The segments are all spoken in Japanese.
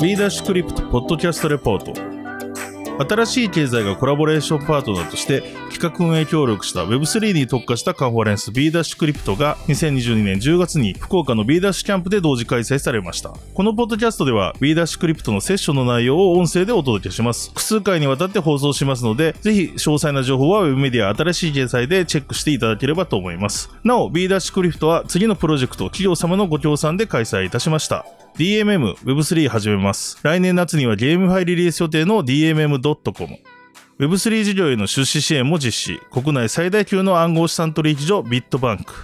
B ダッシュクリプトポッドキャストレポート。新しい経済がコラボレーションパートナーとして企画運営協力した Web3 に特化したカンファレンス B ダッシュクリプトが2022年10月に福岡の B ダッシュキャンプで同時開催されました。このポッドキャストでは B ダッシュクリプトのセッションの内容を音声でお届けします。複数回にわたって放送しますのでぜひ詳細な情報は Web メディア新しい経済でチェックしていただければと思います。なお B ダッシュクリプトは次のプロジェクト企業様のご協賛で開催いたしました。DMM Web3 始めます。来年夏にはゲームファイリリース予定の DMM.com。Web3 事業への出資支援も実施。国内最大級の暗号資産取引所ビットバンク。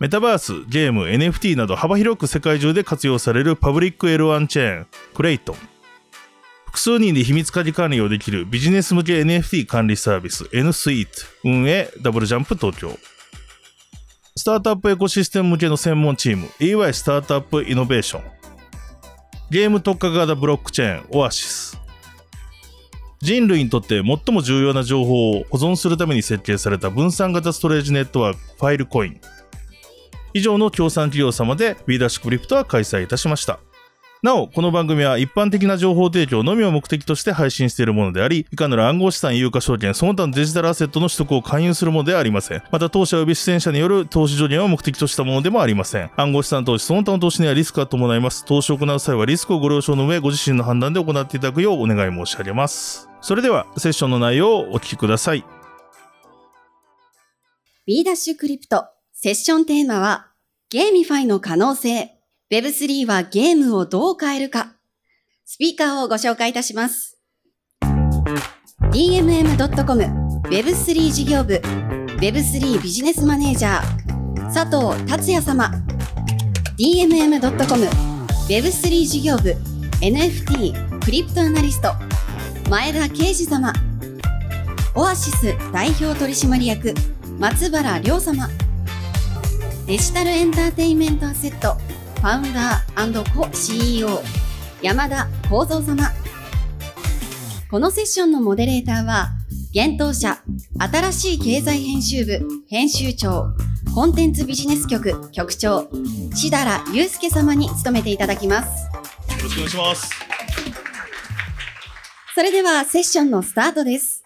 メタバース、ゲーム、NFT など幅広く世界中で活用されるパブリック L1 チェーン、クレイトン。複数人で秘密鍵管理をできるビジネス向け NFT 管理サービス N スイート運営ダブルジャンプ東京。スタートアップエコシステム向けの専門チーム EY スタートアップイノベーション。ゲーム特化型ブロックチェーンオアシス。人類にとって最も重要な情報を保存するために設計された分散型ストレージネットワークファイルコイン以上の協賛企業様で B ダッシュクリプトは開催いたしました。なお、この番組は一般的な情報提供のみを目的として配信しているものであり、いかなる暗号資産、有価証券、その他のデジタルアセットの取得を勧誘するものではありません。また、当社及び出演者による投資助言を目的としたものでもありません。暗号資産投資、その他の投資にはリスクが伴います。投資を行う際はリスクをご了承の上、ご自身の判断で行っていただくようお願い申し上げます。それでは、セッションの内容をお聞きください。B Dash Crypto セッションテーマは GameFi の可能性 Web3 はゲームをどう変えるか。スピーカーをご紹介いたします。dmm.com Web3 事業部 Web3 ビジネスマネージャー佐藤達也様。Dmm.com Web3 事業部 NFT クリプトアナリスト前田啓二様。オアシス代表取締役松原亮様。デジタルエンターテインメントアセットァウンダーコ CEO 山田幸三様このセッションのモデレーターは現当社新しい経済編集部編集長コンテンツビジネス局局長志田良祐介様に務めていただきますよろしくお願いします。それではセッションのスタートです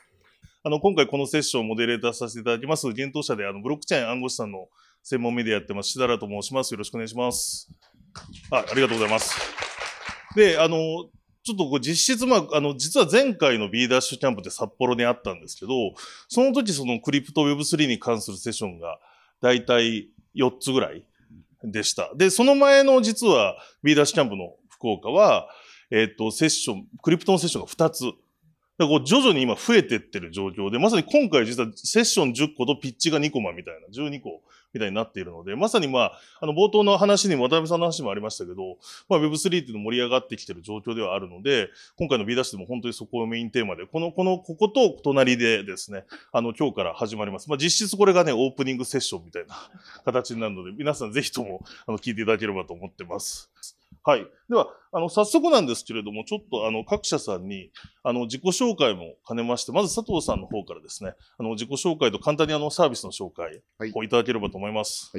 あの、今回このセッションをモデレーターさせていただきます、現当社であのブロックチェーン暗号資産の専門メディアやってます、しだらと申します。よろしくお願いします。あありがとうございます。で、あの、ちょっとこう実質、まあ、あの、実は前回の B ダッシュキャンプって札幌にあったんですけど、その時そのクリプト Web3 に関するセッションが大体4つぐらいでした。で、その前の実は B ダッシュキャンプの福岡は、えっ、と、セッション、クリプトのセッションが2つ。だこう徐々に今増えてってる状況で、まさに今回実はセッション10個とピッチが2コマみたいな、12個みたいになっているので、まさにまあ、あの冒頭の話にも渡辺さんの話もありましたけど、まあ Web3 っていうの盛り上がってきてる状況ではあるので、今回の B ダッシュでも本当にそこをメインテーマで、この、この、ここと隣でですね、あの今日から始まります。まあ実質これがね、オープニングセッションみたいな形になるので、皆さんぜひともあの聞いていただければと思ってます。はい。では、あの、早速なんですけれども、ちょっと、あの、各社さんに、あの、自己紹介も兼ねまして、まず佐藤さんの方からですね、あの、自己紹介と簡単にあの、サービスの紹介はいをいただければと思います。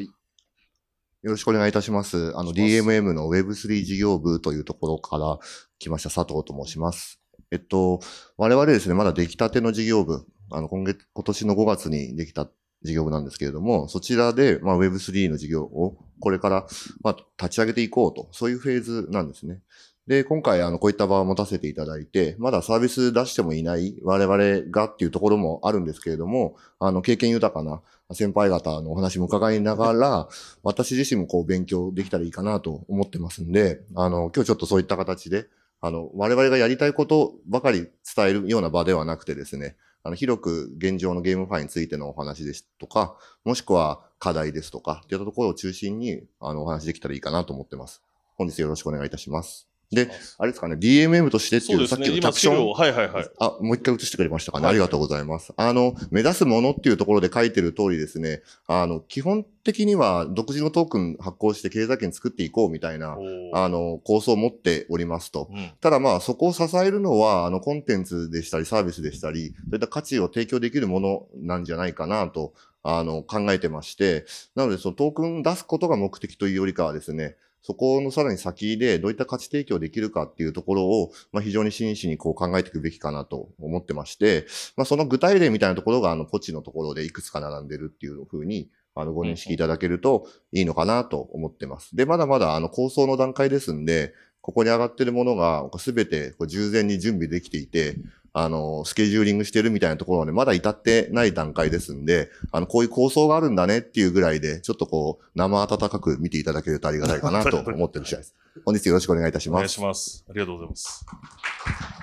よろしくお願いいたします。あの、DMM の Web3 事業部というところから来ました佐藤と申します。えっと、我々ですね、まだ出来たての事業部、あの、今月、今年の5月にできた事業部なんですけれども、そちらで、まあ、Web3 の事業をこれから、まあ、立ち上げていこうと、そういうフェーズなんですね。で、今回、あの、こういった場を持たせていただいて、まだサービス出してもいない我々がっていうところもあるんですけれども、あの、経験豊かな先輩方のお話も伺いながら、私自身もこう勉強できたらいいかなと思ってますんで、あの、今日ちょっとそういった形で、あの、我々がやりたいことばかり伝えるような場ではなくてですね、あの、広く現状のゲームファイについてのお話ですとか、もしくは課題ですとか、といったところを中心に、あの、お話できたらいいかなと思ってます。本日よろしくお願いいたします。で、あれですかね、DMM としてっていうう、ね。さっきのキャ今、プションはいはいはい。あ、もう一回映してくれましたかね。はいありがとうございます。あの、目指すものっていうところで書いてる通りですね、あの、基本的には独自のトークン発行して経済圏作っていこうみたいな、あの、構想を持っておりますと。うんただまあ、そこを支えるのは、あの、コンテンツでしたり、サービスでしたり、そういった価値を提供できるものなんじゃないかなと、あの、考えてまして、なので、そのトークン出すことが目的というよりかはですね、そこのさらに先でどういった価値提供できるかっていうところを、まあ、非常に真摯にこう考えていくべきかなと思ってまして、まあ、その具体例みたいなところが、あの、ポチのところでいくつか並んでるっていうふうに、あの、ご認識いただけるといいのかなと思ってます。で、まだまだ、あの、構想の段階ですんで、ここに上がってるものが、すべて従前に準備できていて、あの、スケジューリングしてるみたいなところまでまだ至ってない段階ですんで、あの、こういう構想があるんだねっていうぐらいで、ちょっとこう、生温かく見ていただけるとありがたいかなと 思ってる次第です。本日よろしくお願いいたしお願います。します。ありがとうございます。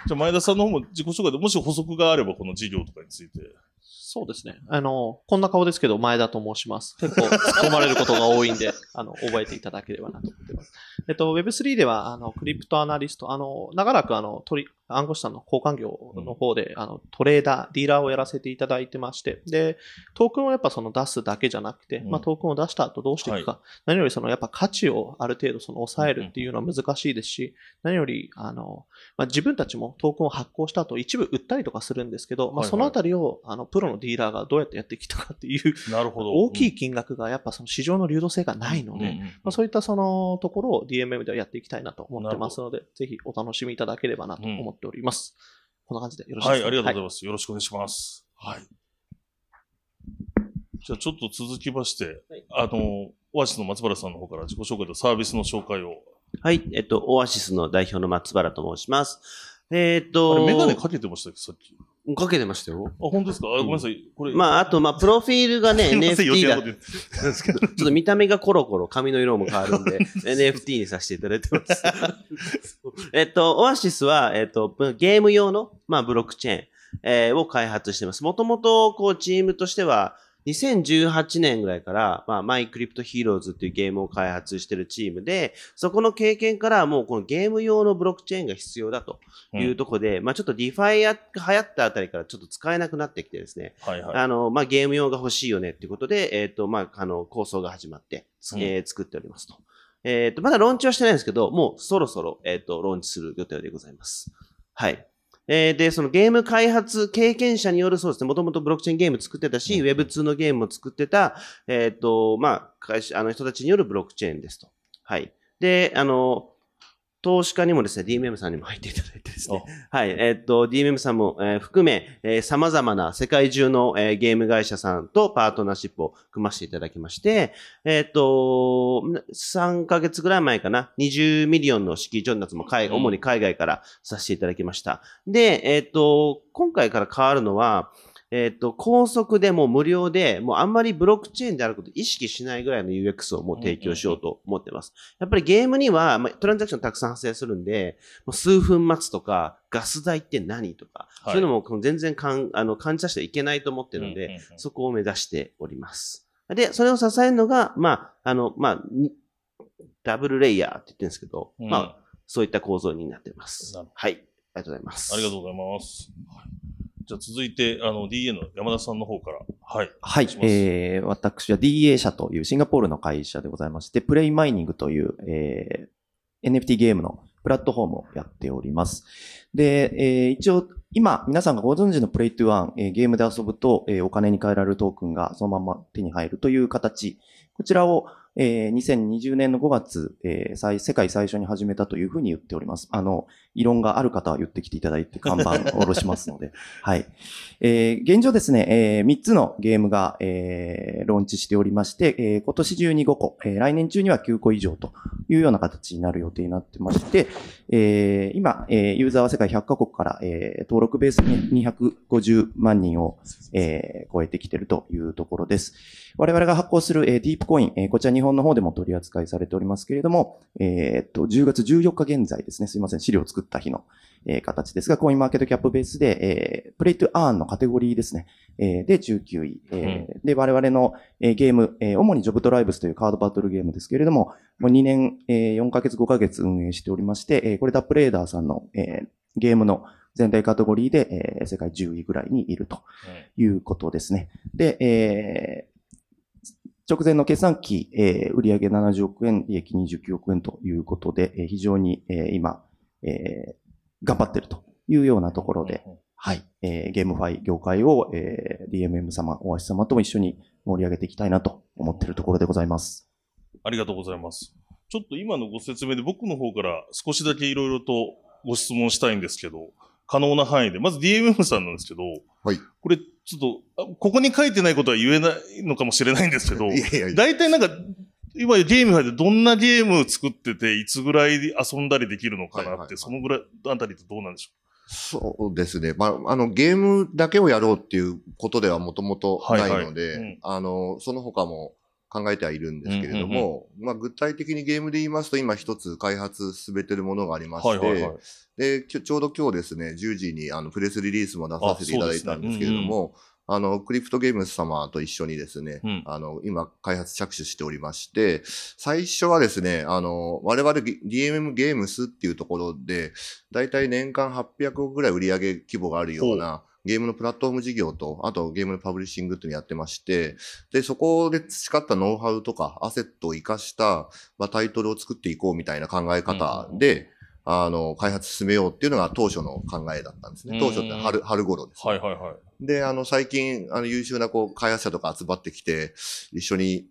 じゃあ、前田さんの方も自己紹介で、もし補足があれば、この事業とかについて。そうですね。あの、こんな顔ですけど、前田と申します。結構突っ込まれることが多いんで、あの、覚えていただければなと思ってます。えっと、Web3 では、あの、クリプトアナリスト、あの、長らく、あの、取り、暗号資産の交換業の方で、あの、トレーダー、ディーラーをやらせていただいてまして、で、トークンをやっぱその出すだけじゃなくて、うん。まあ、トークンを出した後どうしていくか、何よりそのやっぱ価値をある程度その抑えるっていうのは難しいですし、何より、あの、まあ、自分たちもトークンを発行した後、一部売ったりとかするんですけど、まあ、はいはい。そのあたりを、あの、プロのディーラーがどうやってやってきたかっていう、なるほど。大きい金額がやっぱその市場の流動性がないので、まあ、そういったそのところを DMM ではやっていきたいなと思ってますので、ぜひお楽しみいただければなと思っております。こんな感じでよろしいはい、ですか？ありがとうございはます。よろしくお願いします。はい。じゃあ、ちょっと続きまして、はいあの、オアシスの松原さんの方から自己紹介とサービスの紹介を。はい、えっと、オアシスの代表の松原と申します。えっあと、れ、メガネかけてましたっけ、さっき。あ、かけてましたよ。本当ですか？あ、ごめんなさい。これ。まあ、あと、まあ、プロフィールがね、すいません余 NFT だ計なこと言ってなんですけど、ちょっと見た目がコロコロ、髪の色も変わるんで、NFT にさせていただいてます。えっと、オアシスは、えっと、ゲーム用の、まあ、ブロックチェーン、えーを開発してます。もともと、こう、チームとしては、2018年ぐらいから、まあ、マイクリプトヒーローズっていうゲームを開発してるチームで、そこの経験からもうこのゲーム用のブロックチェーンが必要だというところで、まあちょっと DeFi が流行ったあたりからちょっと使えなくなってきてですね、はいはい。あの、まあ、ゲーム用が欲しいよねっていうことで、えっ、と、まあ、あの、構想が始まって、うんえー作っておりますと。えっ、と、まだローンチはしてないんですけど、もうそろそろ、えっ、と、ローンチする予定でございます。はい。えーで、そのゲーム開発経験者によるそうですね、もともとブロックチェーンゲーム作ってたし、うん Web2 のゲームも作ってた、えっ、と、まあ、会社、あの人たちによるブロックチェーンですと。はい。で、あの、投資家にもですね、DMM さんにも入っていただいてですね、はい、えっと、DMM さんも、えー含め、えー様々な世界中の、えーゲーム会社さんとパートナーシップを組ませていただきまして、えっと、3ヶ月ぐらい前かな、20 million の資金調達も海、うん。主に海外からさせていただきました。で、えっと、今回から変わるのは、えっと、高速でもう無料で、もうあんまりブロックチェーンであることを意識しないぐらいの UX をもう提供しようと思ってます。やっぱりゲームには、まあ、トランザクションたくさん発生するんで、もう数分待つとか、ガス代って何とか、はいそういうのも全然かんあの感じさせてはいけないと思ってるので、そこを目指しております。で、それを支えるのが、まあ、あの、まあ、にダブルレイヤーって言ってるんですけど、うんまあ、そういった構造になってます。はい。ありがとうございます。ありがとうございます。はいじゃあ続いて、あの、DA の山田さんの方から。はい。はいえー、私は DA 社というシンガポールの会社でございまして、プレイマイニングという、えー、NFT ゲームのプラットフォームをやっております。で、えー一応、今、皆さんがご存知のプレイトゥワン、えーゲームで遊ぶと、えーお金に換えられるトークンがそのまま手に入るという形。こちらを、えー2020年の5月、えー最世界最初に始めたというふうに言っております。あの、異論がある方は言ってきていただいて看板を 下ろしますので。はい。えー現状ですね、え3つのゲームが、えーローンチしておりまして、えー今年中に5個、えー来年中には9個以上というような形になる予定になってまして、えー今、えーユーザーは世界100カ国から、えー登録ベースに250万人を、えー超えてきているというところです。我々が発行する、えーディープコイン、えーこちら日本の方でも取り扱いされておりますけれども、えーっと、10月14日現在ですね、すいません、資料を作った日の、えー形ですが、コインマーケットキャップベースで、えープレイトゥアーンのカテゴリーですね、えーで19位、えーで、我々の、えーゲーム、えー主にジョブトライブスというカードバトルゲームですけれども、もう2年、えー4ヶ月、5ヶ月運営しておりまして、えーこれタップレーダーさんの、えーゲームの全体カテゴリーで、えー世界10位ぐらいにいるということですね。で、えー直前の決算期、えー売上70億円、利益29億円ということで、えー非常に、えー今、えー頑張ってるというようなところで、はい、えーゲームファイ業界を、えー DMM 様、オア様とも一緒に盛り上げていきたいなと思っているところでございます。ありがとうございます。ちょっと今のご説明で僕の方から少しだけいろいろとご質問したいんですけど、可能な範囲で。まず DMM さんなんですけど、はい。これちょっと、あここに書いてないことは言えないのかもしれないんですけど、いやいやいや。大体なんか、今ゲームでどんなゲームを作ってて、いつぐらい遊んだりできるのかなって、はいはいはいそのぐらい、あたりってどうなんでしょそうですね。まあ、あの、ゲームだけをやろうっていうことではもともとないので、はいはいうんあの、その他も考えてはいるんですけれども、まあ、具体的にゲームで言いますと、今一つ開発進めてるものがありまうして、はいはいはい。で、ちょうど今日ですね、10時にあのプレスリリースも出させていただいたんですけれども、あの、クリプトゲームズ様と一緒にですね、うん。あの、今開発着手しておりまして、最初はですね、あの、我々 DMM ゲームスっていうところで、だいたい年間800億ぐらい売上規模があるような、ゲームのプラットフォーム事業と、あとゲームのパブリッシングっていうのをやってまして、で、そこで培ったノウハウとかアセットを活かした、まあ、タイトルを作っていこうみたいな考え方で、あの、開発進めようっていうのが当初の考えだったんですね。当初って春、春頃です、ね。はいはいはい。で、あの、最近、あの、優秀な、こう、開発者とか集まってきて、一緒に、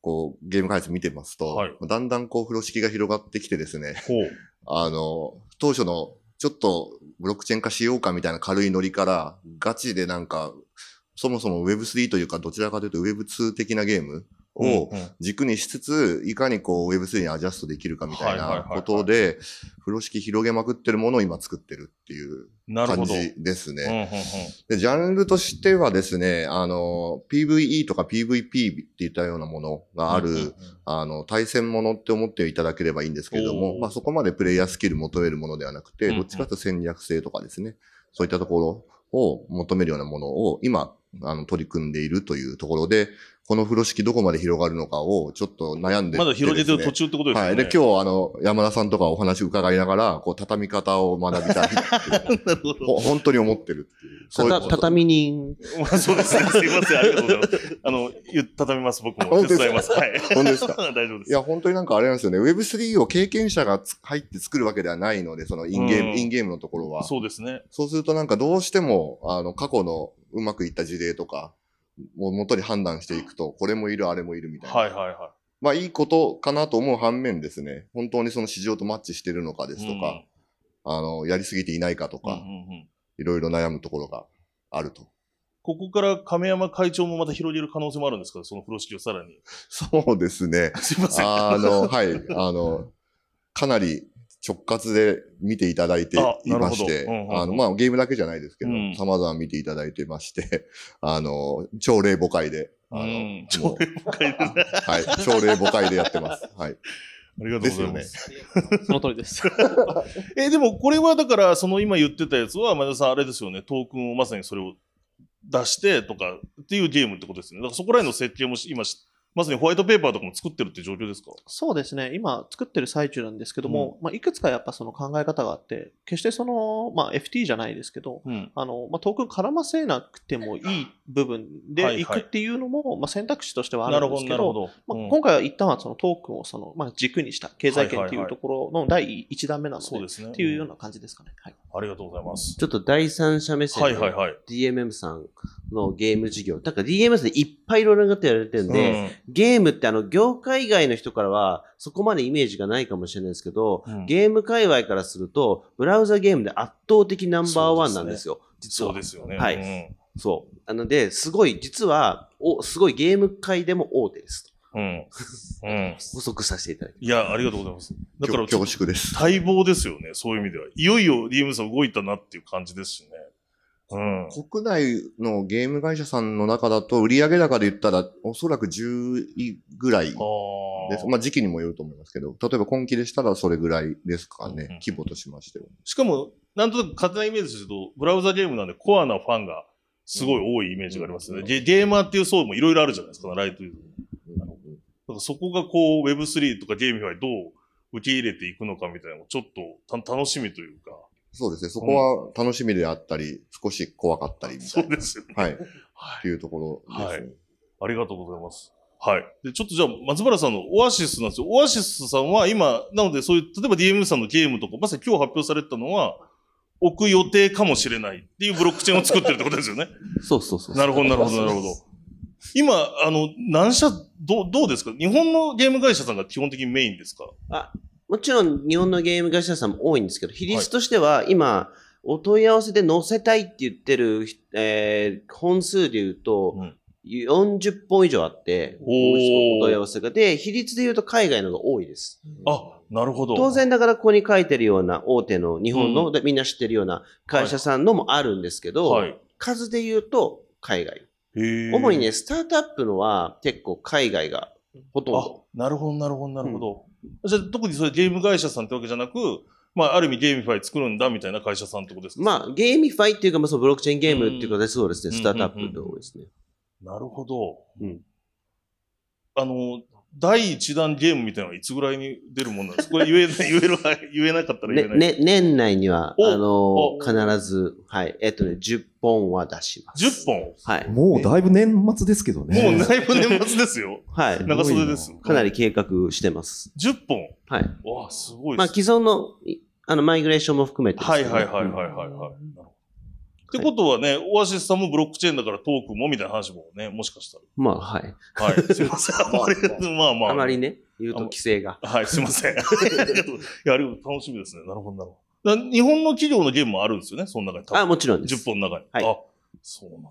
こう、ゲーム開発見てますと、はいだんだん、こう、風呂敷が広がってきてですね。あの、当初の、ちょっと、ブロックチェーン化しようかみたいな軽いノリから、ガチでなんか、そもそも Web3 というか、どちらかというと Web2 的なゲームを軸にしつつ、いかにこう Web3 にアジャストできるかみたいなことで、風呂敷広げまくってるものを今作ってるっていう。感じですね。うんうんうん。で、ジャンルとしてはですね、あの、PVE とか PVP っていったようなものがある、うんうんうん。あの、対戦ものって思っていただければいいんですけれどおも、ー。まあそこまでプレイヤースキル求めるものではなくて、どっちかというと戦略性とかですね、そういったところを求めるようなものを今、あの、取り組んでいるというところで、この風呂敷どこまで広がるのかをちょっと悩んでまだ広げてる途中ってことですよね。はい。で、今日、あの、山田さんとかお話伺いながら、こう、畳み方を学びたいっていうなるほど。ほ本当に思ってるっていう。そういうことた畳人。まあそうですね。すいません。ありがとうございます。あの、ゆ畳みます。僕も手伝います。はい。本当ですか？大丈夫です。いや、本当になんかあれなんですよね。Web3 を経験者がつ入って作るわけではないので、そのインゲーム、うんインゲームのところは。そうですね。そうするとなんかどうしても、あの、過去のうまくいった事例とか、を元に判断していくと、これもいる、あれもいるみたいな。はいはいはまあいいことかなと思う反面ですね、本当にその市場とマッチしてるのかでい。すとか、あの、やりすぎていないかとうん、うんか、うんうんいろいろ悩むところがあると。ここから亀山会長もまた広げる可能性もあるんですか？その風呂敷をさらに。そうですね。すいません。あの、はい、あの、かなり直轄で見ていただいてあいまして、あの、まあ、ゲームだけじゃないですけどうん、様々見ていただいてまして、あの、朝礼母会で、あの、朝礼誤解ですね。はい、朝礼母会でやってます。はい。ありがとうございます。その通りです。え、でもこれはだから、その今言ってたやつは、前田さんあれですよね、トークンをまさにそれを出してとかっていうゲームってことですよね。だからそこら辺の設計もし今し、まさにホワイトペーパーとかも作ってるって状況ですか？そうですね。今作ってる最中なんですけども、まあ、いくつかやっぱその考え方があって、決してその、まあ、FT じゃないですけど、うん。あの、まあ、トークン絡ませなくてもいい部分はいはいでいくっていうのも、まあ、選択肢としてはあなるんですけど、なるほど。まあうん今回は一旦はそのトークンをその、まあ、軸にした経済圏っていうところの第一弾目なので、そうですね。っていうような感じですかね。はい。ありがとうございます。ちょっと第三者目線ではいはいはい。DMM さんのゲーム事業。だから DMM でいっぱいいろいろなことやられてるんで、うんゲームってあの業界外の人からはそこまでイメージがないかもしれないですけど、うんゲーム界隈からすると、ブラウザゲームで圧倒的ナンバーワンなんですよ。実はそうですよね。はいうんそう。なので、すごい、実は、お、すごいゲーム界でも大手です。うん。うん。補足させていただいて。いや、ありがとうございます。だから、恐縮です。待望ですよね、そういう意味では。いよいよ DM さん動いたなっていう感じですしね。うん。国内のゲーム会社さんの中だと、売上高で言ったら、おそらく10位ぐらいです。ああ。まあ、時期にもよると思いますけど、例えば今期でしたらそれぐらいですかね、うんうん規模としましては。しかも、なんとなく勝手なイメージですけど、ブラウザゲームなんでコアなファンがすごい多いイメージがありますよね。うんゲゲーマーっていう層もいろいろあるじゃないですか、ライトユーザーだからそこがこう Web3 とかゲームファイどう受け入れていくのかみたいなのもちょっとた楽しみというか。そうですね。そこは楽しみであったり、少し怖かったりみたそいうな。ですよね。はい。っはいていうところですね。ありがとうございます。はい。で、ちょっとじゃあ、松原さんのオアシスなんですよ。オアシスさんは今、なのでそういう、例えば DMM さんのゲームとか、まさに今日発表されたのは、置く予定かもしれないっていうブロックチェーンを作ってるってことですよね。そうそうそう。なるほど、なるほど、なるほど。今、あの、何社、どう、どうですか？日本のゲーム会社さんが基本的にメインですか？もちろん日本のゲーム会社さんも多いんですけど、比率としては今、お問い合わせで載せたいって言ってる、えー本数で言うと、うん40本以上あって、お問い合わせが。で、比率で言うと海外のが多いです。あ、なるほど。当然だからここに書いてるような大手の日本の、うんでみんな知ってるような会社さんのもあるんですけど、はい。数で言うと海外。主にね、スタートアップのは結構海外がほとんあど。、なるほど、なるほど、なるほど。じゃあ、特にそれゲーム会社さんってわけじゃなく、まあ、ある意味 GameFi 作るんだみたいな会社さんってことですか？まあ、 GameFi っていうか、まあ、そのブロックチェーンゲームっていうか、うんそうですね、スタートアップで多いですね。なるほど。うんあの、第一弾ゲームみたいなのはいつぐらいに出るもんなんですか？これ言えない、言える、言えなかったら言ねえない。ね、年内には、おあのお必ず、はい、えっとね、10本は出します。10本？はい。もうだいぶ年末ですけどね。もうだいぶ年末ですよ。はい。長袖です。かなり計画してます。10本。はい。わあ、すごいまあ。既存の、いあの、マイグレーションも含めてですはいはいはいはいはいはい。なるほどってことはね、オアシスさんもブロックチェーンだからトークンもみたいな話もね、もしかしたまあ、はい。ら。はい。すいません。あまり、まあまあ。あまりね、言うと規制が。はい、すいません。ありがとういや、ありがとう楽しみですね。なるほど、なるほど。だ日本の企業のゲームもあるんですよね、その中に。あ、もちろんです。10本の中に。はいあ、そうなんだ。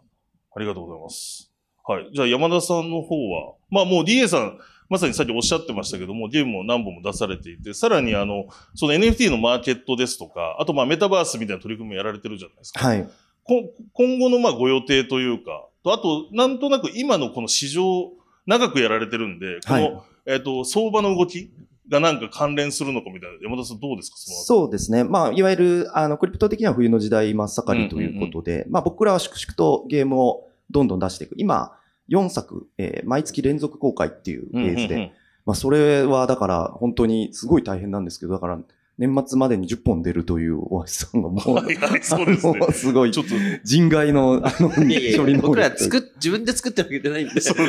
ありがとうございます。はい。じゃあ山田さんの方は、まあもう DA さん、まさにさっきおっしゃってましたけども、ゲームも何本も出されていて、さらにあの、その NFT のマーケットですとか、あとまあメタバースみたいな取り組みもやられてるじゃないですか。はい。こ今後のまあご予定というか、とあと、なんとなく今のこの市場、長くやられてるんで、この、はいえっ、と、相場の動きがなんか関連するのかみたいな、山田さんどうですかそのう。そうですね。まあ、いわゆる、あの、クリプト的には冬の時代真っ盛りということで、まあ、僕らは粛々とゲームをどんどん出していく。今、4作、えー毎月連続公開っていうフェーズで、うんうんうんまあ、それはだから、本当にすごい大変なんですけど、だから、年末までに10本出るというお橋さんがもう、はいはい、そうですね。すごい。ちょっと、人外の、あの、処いやいや理能力。僕ら作っ、自分で作ってるわけじゃないんで。そうか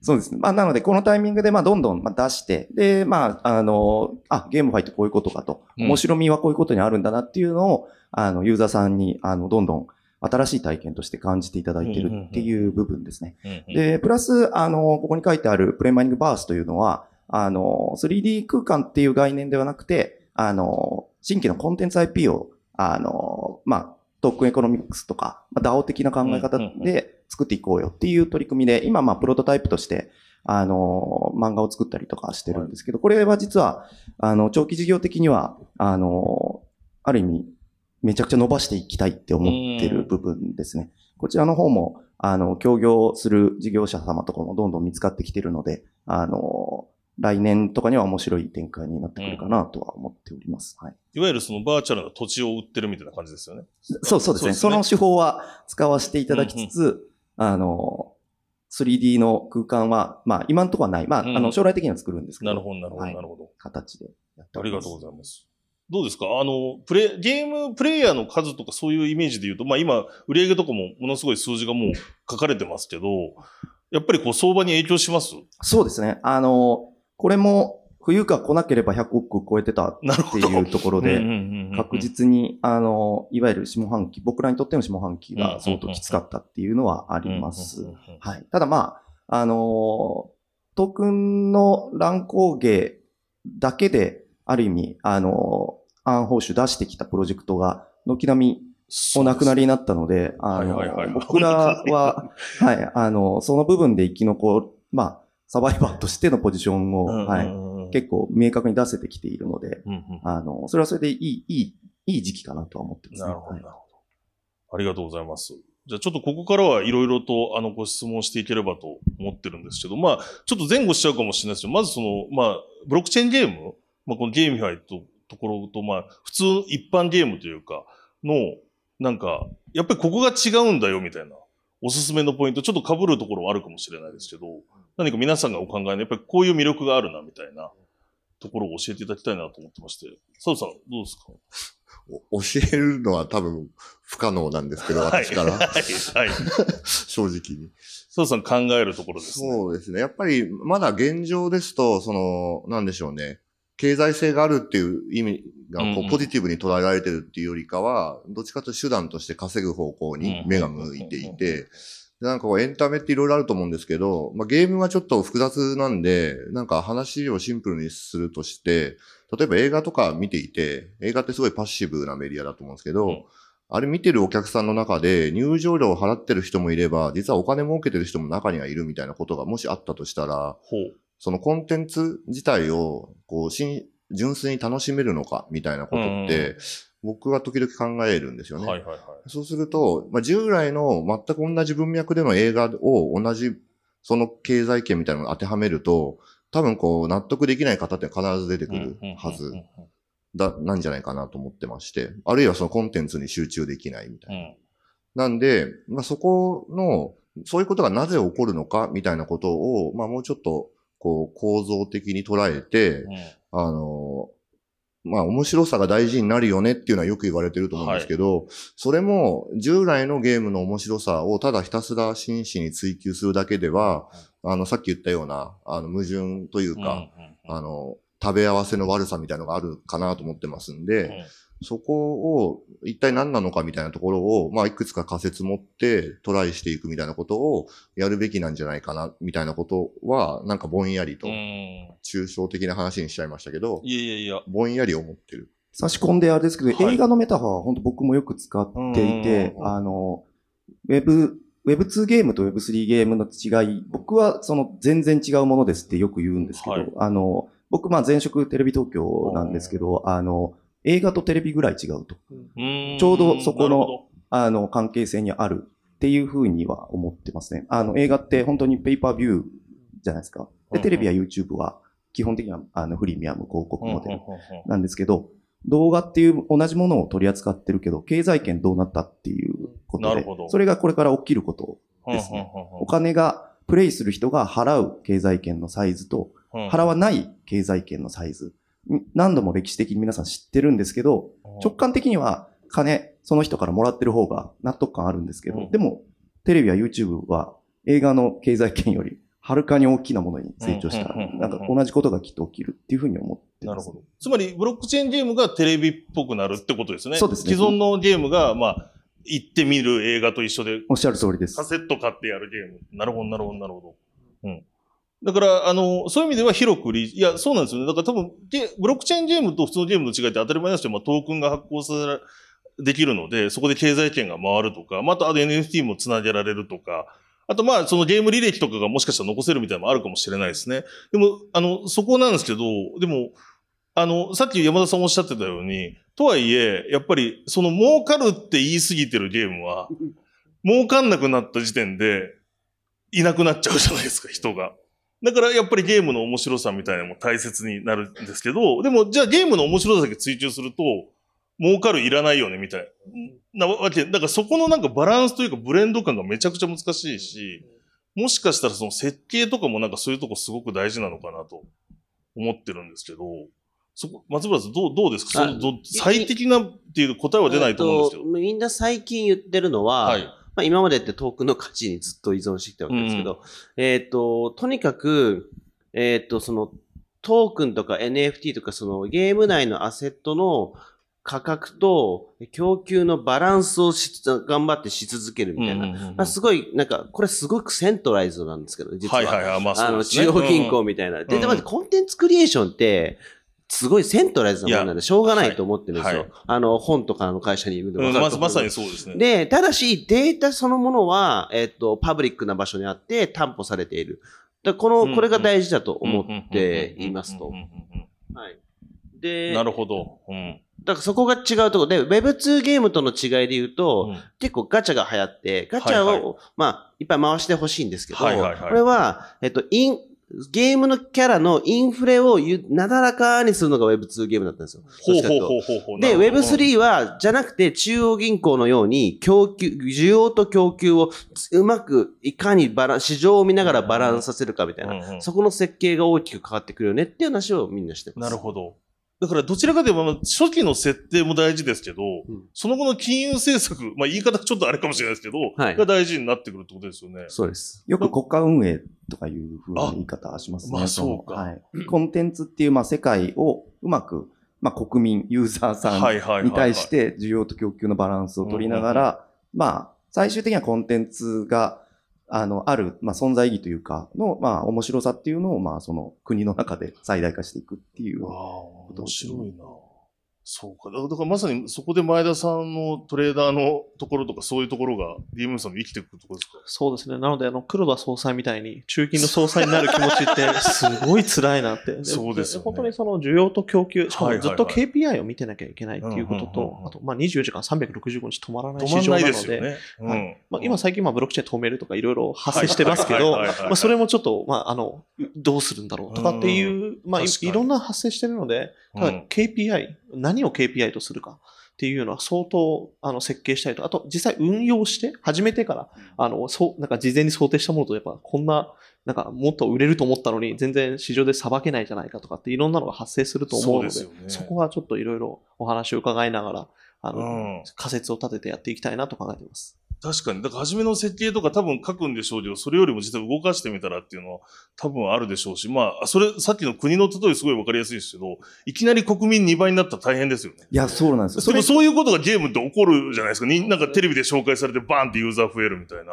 そうですね。まあ、なので、このタイミングで、まあ、どんどんまあ出して、で、まあ、あの、あ、ゲームファイってこういうことかと、うん。面白みはこういうことにあるんだなっていうのを、あの、ユーザーさんに、あの、どんどん新しい体験として感じていただいてるっていう部分ですね。うんうんで、プラス、あの、ここに書いてある PlayMining Verse というのは、あの、3D 空間っていう概念ではなくて、あの、新規のコンテンツ IP を、あの、まあ、 token economics とか、まあ、DAO 的な考え方で作っていこうよっていう取り組みで、今、まあ、プロトタイプとして、あの、漫画を作ったりとかしてるんですけど、これは実は、あの、長期事業的には、あの、ある意味、めちゃくちゃ伸ばしていきたいって思ってる部分ですね。こちらの方も、あの、協業する事業者様とかもどんどん見つかってきてるので、あの、来年とかには面白い展開になってくるかなとは思っております。はい。いわゆるそのバーチャルな土地を売ってるみたいな感じですよね。そうそうですね。その手法は使わせていただきつつ、あの、3D の空間は、まあ、今のところはない。まあ、うんあの、将来的には作るんですけど。なるほど、なるほど、はいなるほど。形でやってありが。とうございます。どうですか？あの、プレ、ゲームプレイヤーの数とかそういうイメージで言うと、まあ今、売り上げとかもものすごい数字がもう書かれてますけど、やっぱりこう相場に影響します？そうですね。あの、これも、冬が来なければ100億超えてた。っていうところで、確に。実に、あの、いわゆる下半期、僕らにとっての下半期が相当きつかったっていうのはあります。はい。ただまあ、あの、トークンの乱高下だけで、ある意味、あの、暗報酬出してきたプロジェクトが、軒並みお亡くなりになったので、あの僕らは、はい、あの、その部分で生き残る、まあ、サバイバーとしてのポジションを、はい、い結構明確に出せてきているので、うんうんあの、それはそれでいい、いい、いい時期かなとは思ってますね。なるほど、はいなるほど。ありがとうございます。じゃあちょっとここからはいろいろとあのご質問していければと思ってるんですけど、まあちょっと前後しちゃうかもしれないですけど、まずその、まあブロックチェーンゲーム、まあこの GameFi とところと、まあ普通一般ゲームというか、の、なんか、やっぱりここが違うんだよみたいな、おすすめのポイント、ちょっと被るところはあるかもしれないですけど、何か皆さんがお考えの、やっぱりこういう魅力があるなみたいなところを教えていただきたいなと思ってまして、佐藤さんどうですか？お教えるのは多分不可能なんですけど、私から。はい。はい。正直に。佐藤さん考えるところですね。そうですね。やっぱり、まだ現状ですと、その、なんでしょうね。経済性があるっていう意味がこうポジティブに捉えられてるっていうよりかは、どっちかというと手段として稼ぐ方向に目が向いていて、でなんかこうエンタメっていろいろあると思うんですけど、まあ、ゲームはちょっと複雑なんで、なんか話をシンプルにするとして、例えば映画とか見ていて、映画ってすごいパッシブなメディアだと思うんですけど、うん。あれ見てるお客さんの中で入場料を払ってる人もいれば、実はお金儲けてる人も中にはいるみたいなことがもしあったとしたら。そのコンテンツ自体を、こう、純粋に楽しめるのかみたいなことって、僕は時々考えるんですよね。はいはいはい。そうすると、まあ、従来の全く同じ文脈での映画を同じ、その経済圏みたいなのを当てはめると、多分こう、納得できない方って必ず出てくるはずだ、なんじゃないかなと思ってまして、あるいはそのコンテンツに集中できないみたいな。うん。なんで、まあ、そこの、そういうことがなぜ起こるのかみたいなことを、まあ、もうちょっと、こう、構造的に捉えて、うん。あの、まあ、面白さが大事になるよねっていうのはよく言われてると思うんですけど、それも従来のゲームの面白さをただひたすら真摯に追求するだけでは、あの、さっき言ったような、あの、矛盾というか、うんうんあの、食べ合わせの悪さみたいなのがあるかなと思ってますんで、うんそこを一体何なのかみたいなところを、まあ、いくつか仮説持ってトライしていくみたいなことをやるべきなんじゃないかな、みたいなことは、なんかぼんやりとうん。、抽象的な話にしちゃいましたけど、いやいやいや。ぼんやり思ってる。差し込んであれですけど、はい映画のメタファーは本当僕もよく使っていてうん、あの、ウェブ、Web2 ゲームと Web3 ゲームの違い、僕はその全然違うものですってよく言うんですけど、はいあの、僕まあ前職テレビ東京なんですけど、あの、映画とテレビぐらい違うと。ちちょうどそこのあの、関係性にあるっていうふうには思ってますね。あの、映画って本当にペーパービューじゃないですか。で、テレビや YouTube は基本的にはあのフリーミアム広告モデルなんですけど、動画っていう同じものを取り扱ってるけど、経済圏どうなったっていうことでそれがこれから起きること。ですねお金が、プレイする人が払う経済圏のサイズと、払わない経済圏のサイズ。ん何度も歴史的に皆さん知ってるんですけど、直感的には金、その人からもらってる方が納得感あるんですけど、うんでも、テレビや YouTube は映画の経済圏よりはるかに大きなものに成長したなんか同じことがきっと起きるっていうふうに思ってます。なるほど。つまり、ブロックチェーンゲームがテレビっぽくなるってことですね。そうですね既存のゲームが、まあ、行ってみる映画と一緒で、おっしゃる通りですカ。セット買ってやるゲーム。なるほど、なるほど、なるほど。うん。だから、あの、そういう意味では広くリいや、そうなんですよね。だから多分、ゲブロックチェーンゲームと普通のゲームの違いって当たり前ですけど、まあ、トークンが発行され、できるので、そこで経済圏が回るとか、まあ、あと、あと NFT もつなげられるとか、あと、まあ、そのゲーム履歴とかがもしかしたら残せるみたいなのもあるかもしれないですね。でも、あの、そこなんですけど、でも、あの、さっき山田さんおっしゃってたように、とはいえ、やっぱり、その儲かるって言い過ぎてるゲームは、儲かんなくなった時点で、いなくなっちゃうじゃないですか、人が。だからやっぱりゲームの面白さみたいなのも大切になるんですけど、でもじゃあゲームの面白さだけ追求すると、儲かるいらないよね、みたいなわけ。だからそこのなんかバランスというかブレンド感がめちゃくちゃ難しいし、もしかしたらその設計とかもなんかそういうとこすごく大事なのかなと思ってるんですけど、そこ、松村さんどう、どうですか？そのど最適なっていう答えは出ないと思うんですけど。えっとみんな最近言ってるのは、はい。まあ、今までってトークンの価値にずっと依存してきたわけですけど、えっ、と、とにかく、えっ、と、その、トークンとか NFT とか、そのゲーム内のアセットの価格と供給のバランスをし頑張ってし続けるみたいな。うんうんうんまあ、すごい、なんか、これすごくセントライズドなんですけど、実は。はいはいはい。まああの。中央銀行うんみたいな。うんで、コンテンツクリエーションって、すごいセントライズなものなんで、しょうがないと思ってるんですよ。はいあの、本とかの会社にいるんでうんまさにそうですね。で、ただし、データそのものは、えっ、と、パブリックな場所にあって担保されている。だこの、うんうんこれが大事だと思っていますとはい。うんで、なるほど。うん。だからそこが違うところで、Web2 ゲームとの違いで言うと、うん結構ガチャが流行って、ガチャを、はいはまあ、いっぱい回してほしいんですけど、はいはいはいこれは、えっと、イン、ゲームのキャラのインフレをゆなだらかにするのが Web2 ゲームだったんですよ。ほうほうほうほうほう。で、なるほど Web3 は、じゃなくて、中央銀行のように、供給、需要と供給をうまく、いかにバラン、市場を見ながらバランスさせるかみたいな、うんうんそこの設計が大きく変わってくるよねっていう話をみんなしてます。なるほど。だからどちらかというと、まあ初期の設定も大事ですけど、うんその後の金融政策、まあ言い方ちょっとあれかもしれないですけど、はいが大事になってくるってことですよね。そうです。よく国家運営とかいうふうな言い方しますね。あまあのそうかはい。コンテンツっていう、まあ、世界をうまく、まあ、国民、ユーザーさんに対して需要と供給のバランスを取りながら、まあ、最終的にはコンテンツが、あの、ある、まあ、存在意義というか、の、まあ、面白さっていうのを、まあ、その国の中で最大化していくっていう。ああ、面白いな。そうか。だからまさにそこで前田さんのトレーダーのところとかそういうところが DMM さんも生きてくるところですか？そうですね。なので、あの、黒田総裁みたいに、中金の総裁になる気持ちって、すごい辛いなって。そうですよね。本当にその需要と供給、しかもずっと KPI を見てなきゃいけないっていうことうんうんうんとう、ん。あと、まあ、24時間365日止まらない止まんない市場なので、ね。うんはい。まあ、今最近、まあ、ブロックチェーン止めるとかいろいろ発生してますけど、まあ、それもちょっと、まあ、あの、どうするんだろうとかっていう、まあ、い確かに。いろんな発生してるので、ただうん。KPI、何を KPI とするかっていうのは相当、あの、設計したりと、あと、実際運用して、始めてから、あの、そう、なんか事前に想定したものと、やっぱ、こんな、なんか、もっと売れると思ったのに、全然市場でさばけないじゃないかとかって、いろんなのが発生すると思うので、そね。そこはちょっといろいろお話を伺いながら、あの、うん。仮説を立ててやっていきたいなと考えています。確かに。だから初めの設計とか多分書くんでしょうけど、それよりも実は動かしてみたらっていうのは多分あるでしょうし、まあ、それ、さっきの国の例えすごいわかりやすいですけど、いきなり国民2倍になったら大変ですよね。いや、そうなんですよ。それでもそういうことがゲームって起こるじゃないですか。になんかテレビで紹介されてバーンってユーザー増えるみたいな。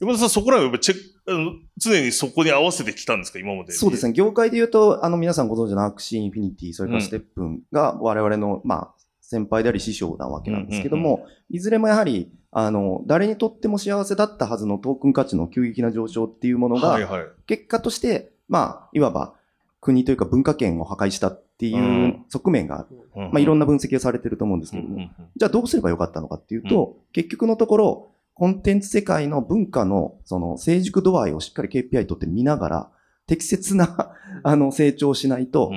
山田さん、そこら辺はやっぱチェック、あの常にそこに合わせてきたんですか、今まで。そうですね。業界で言うと、あの、皆さんご存知の Axie Infinity、それから STEPN が我々の、まあ、先輩であり師匠なわけなんですけども、いずれもやはり、あの、誰にとっても幸せだったはずのトークン価値の急激な上昇っていうものが。結果として、まあ、いわば国というか文化圏を破壊したっていううん。側面がある。まあ、いろんなな分析をされてると思うんですけども、じゃあどうすればよかったのかっていうと、結局のところ、コンテンツ世界の文化のその成熟度合いをしっかり KPI とって見ながら、適切なあの成長をしないと、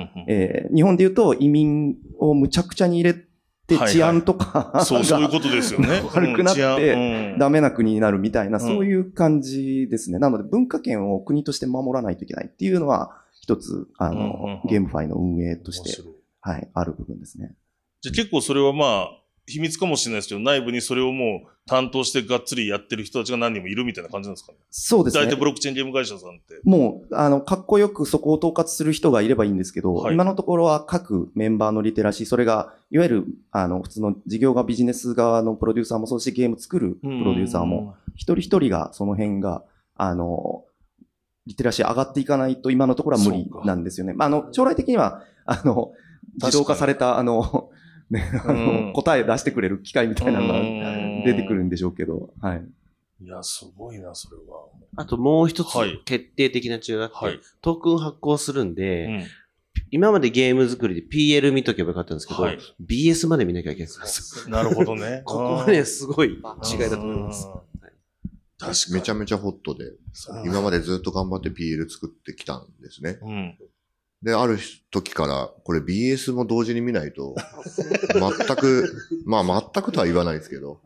日本で言うと移民をむちゃくちゃに入れてはいはい治安とか、そう、そういうがことですよね。悪くなってダメな国になるみたいな、んそういう感じですね。なので文化圏を国として守らないといけないっていうのは、一つ、あの、ゲームファイの運営として、はい、ある部分ですね。じゃあ結構それはまあ、秘密かもしれないですけど、内部にそれをもう担当してがっつりやってる人たちが何人もいるみたいな感じなんですかね？そうですね大体ブ。ロックチェーンゲーム会社さんって。もう、あの、かっこよくそこを統括する人がいればいいんですけど、はい今のところは各メンバーのリテラシー、それが、いわゆる、あの、普通の事業がビジネス側のプロデューサーもそし、ゲーム作るプロデューサーも、一人一人がその辺が、あの、リテラシー上がっていかないと今のところは無理なんですよね。まあ、あの、将来的には、あの、自動化された、あの、ね、あうんの、答え出してくれる機械みたいなのがうん出てくるんでしょうけど、はい。いや、すごいな、それは。あともう一つはい決定的な違いがあって、はい。トークン発行するんで、うん今までゲーム作りで PL 見とけばよかったんですけど、はい BS まで見なきゃいけないんですよ。なるほどね。ここはね、すごい違いだと思います。確かに。めちゃめちゃホットで、今までずっと頑張って PL 作ってきたんですね。うん。で、ある時から、これ BS も同時に見ないと、全く、まあ全くとは言わないですけど、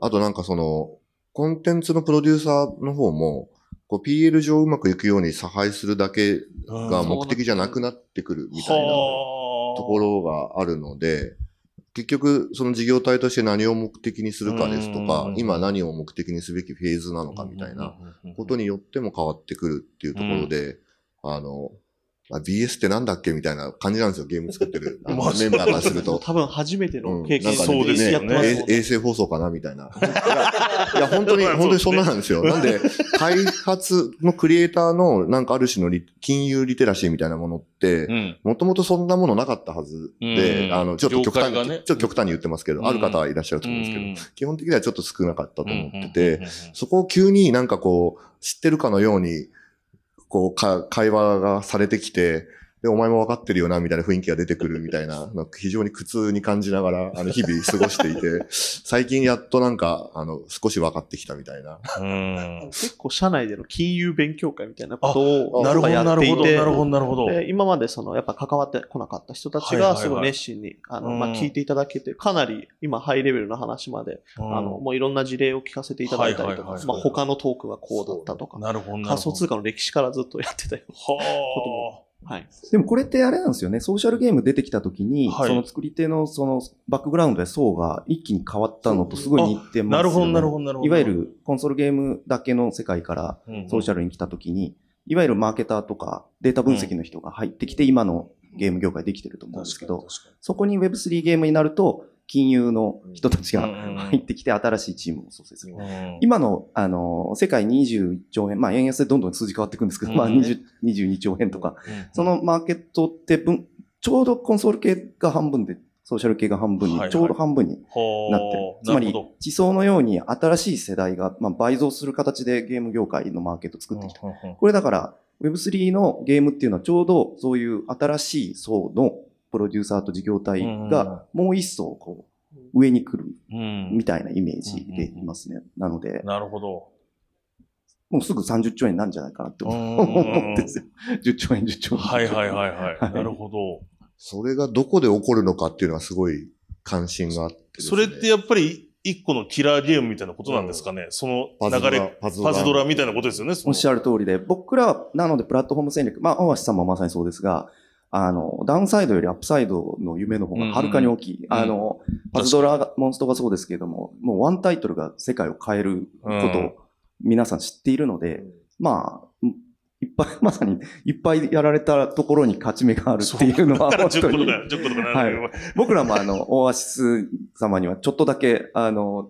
あとなんかその、コンテンツのプロデューサーの方も、こう PL 上うまくいくように差配するだけが目的じゃなくなってくるみたいなところがあるので、結局、その事業体として何を目的にするかですとかうん、今何を目的にすべきフェーズなのかみたいなことによっても変わってくるっていうところで、あの、あ BS ってなんだっけ？みたいな感じなんですよ、ゲーム作ってる。メンバーからすると。多分初めての経験うんなんかそうですよね。衛星放送かな？みたいな。いや、本当に、本当にそんななんですよ。なんで、開発のクリエイターの、なんかある種のリ金融リテラシーみたいなものってう、ん。もともとそんなものなかったはずで、うん。あの、ちょっと極端に、ねちょっと極端に言ってますけど、うん。ある方はいらっしゃると思うんですけど、うん。基本的にはちょっと少なかったと思ってうんて、そこを急になんかこう、知ってるかのように、こう、か、会話がされてきて、で、お前も分かってるよな、みたいな雰囲気が出てくるみたいな、なんか非常に苦痛に感じながら、あの、日々過ごしていて、最近やっとなんか、あの、少し分かってきたみたいな。うん。結構社内での金融勉強会みたいなことをなるほど、やなるほど、っていてなるほど、なるほど。で今までそのやっぱ関わってこなかった人たちがすごい熱心に、あの、まうんあ、聞いていただけて、かなり今ハイレベルな話まで、あの、もういろんな事例を聞かせていただいたりとかまあ他のトークがこうだったとか、なるほど、なる仮想。通貨の歴史からずっとやってたよ。ははい。でもこれってあれなんですよね。ソーシャルゲーム出てきた時に、はいその作り手のそのバックグラウンドや層が一気に変わったのとすごい似てあ。ますよね。なるほど、なるほど、なるほど。いわゆるコンソールゲームだけの世界からるソーシャルに来た時に、いわゆるマーケターとかデータ分析の人が入ってきて今のゲーム業界できてると思うんですけど、そこに Web3 ゲームになると、金融の人たちがうん入ってきて、新しいチームを創設する。うん。今の、あの、世界21兆円、まあ、円安でどんどん数字変わっていくんですけど、まあ、うん20 22兆円とか、そのマーケットって分、ちょうどコンソール系が半分で、ソーシャル系が半分にちょうど半分になってる。つまり地層のように新しい世代が、まあ、倍増する形でゲーム業界のマーケットを作ってきた。これだから、Web3 のゲームっていうのはちょうどそういう新しい層のプロデューサーと事業体がもう一層こう上に来るうんみたいなイメージでいますね。なので、なるほど。もうすぐ30兆円なんじゃないかなって思うんうんうんうんですよ。10兆円、10兆円。はいはいはいはい。はいなるほど。それがどこで起こるのかっていうのはすごい関心があってですね、それってやっぱり一個のキラーゲームみたいなことなんですかね。そのパズドラ流れ、パズドラパズドラみたいなことですよね。そのおっしゃる通りで、僕らは、なのでプラットフォーム戦略、まあ、大橋さんもまさにそうですが、あの、ダウンサイドよりアップサイドの夢の方がはるかに大きい。あの、パズドラ、モンストがそうですけれども、もうワンタイトルが世界を変えることを皆さん知っているので、まあ、いっぱい、まさにいっぱいやられたところに勝ち目があるっていうのは だから10本当に。個とか、10個とかなんだけど。僕らもあの、オアシス様にはちょっとだけ、あの、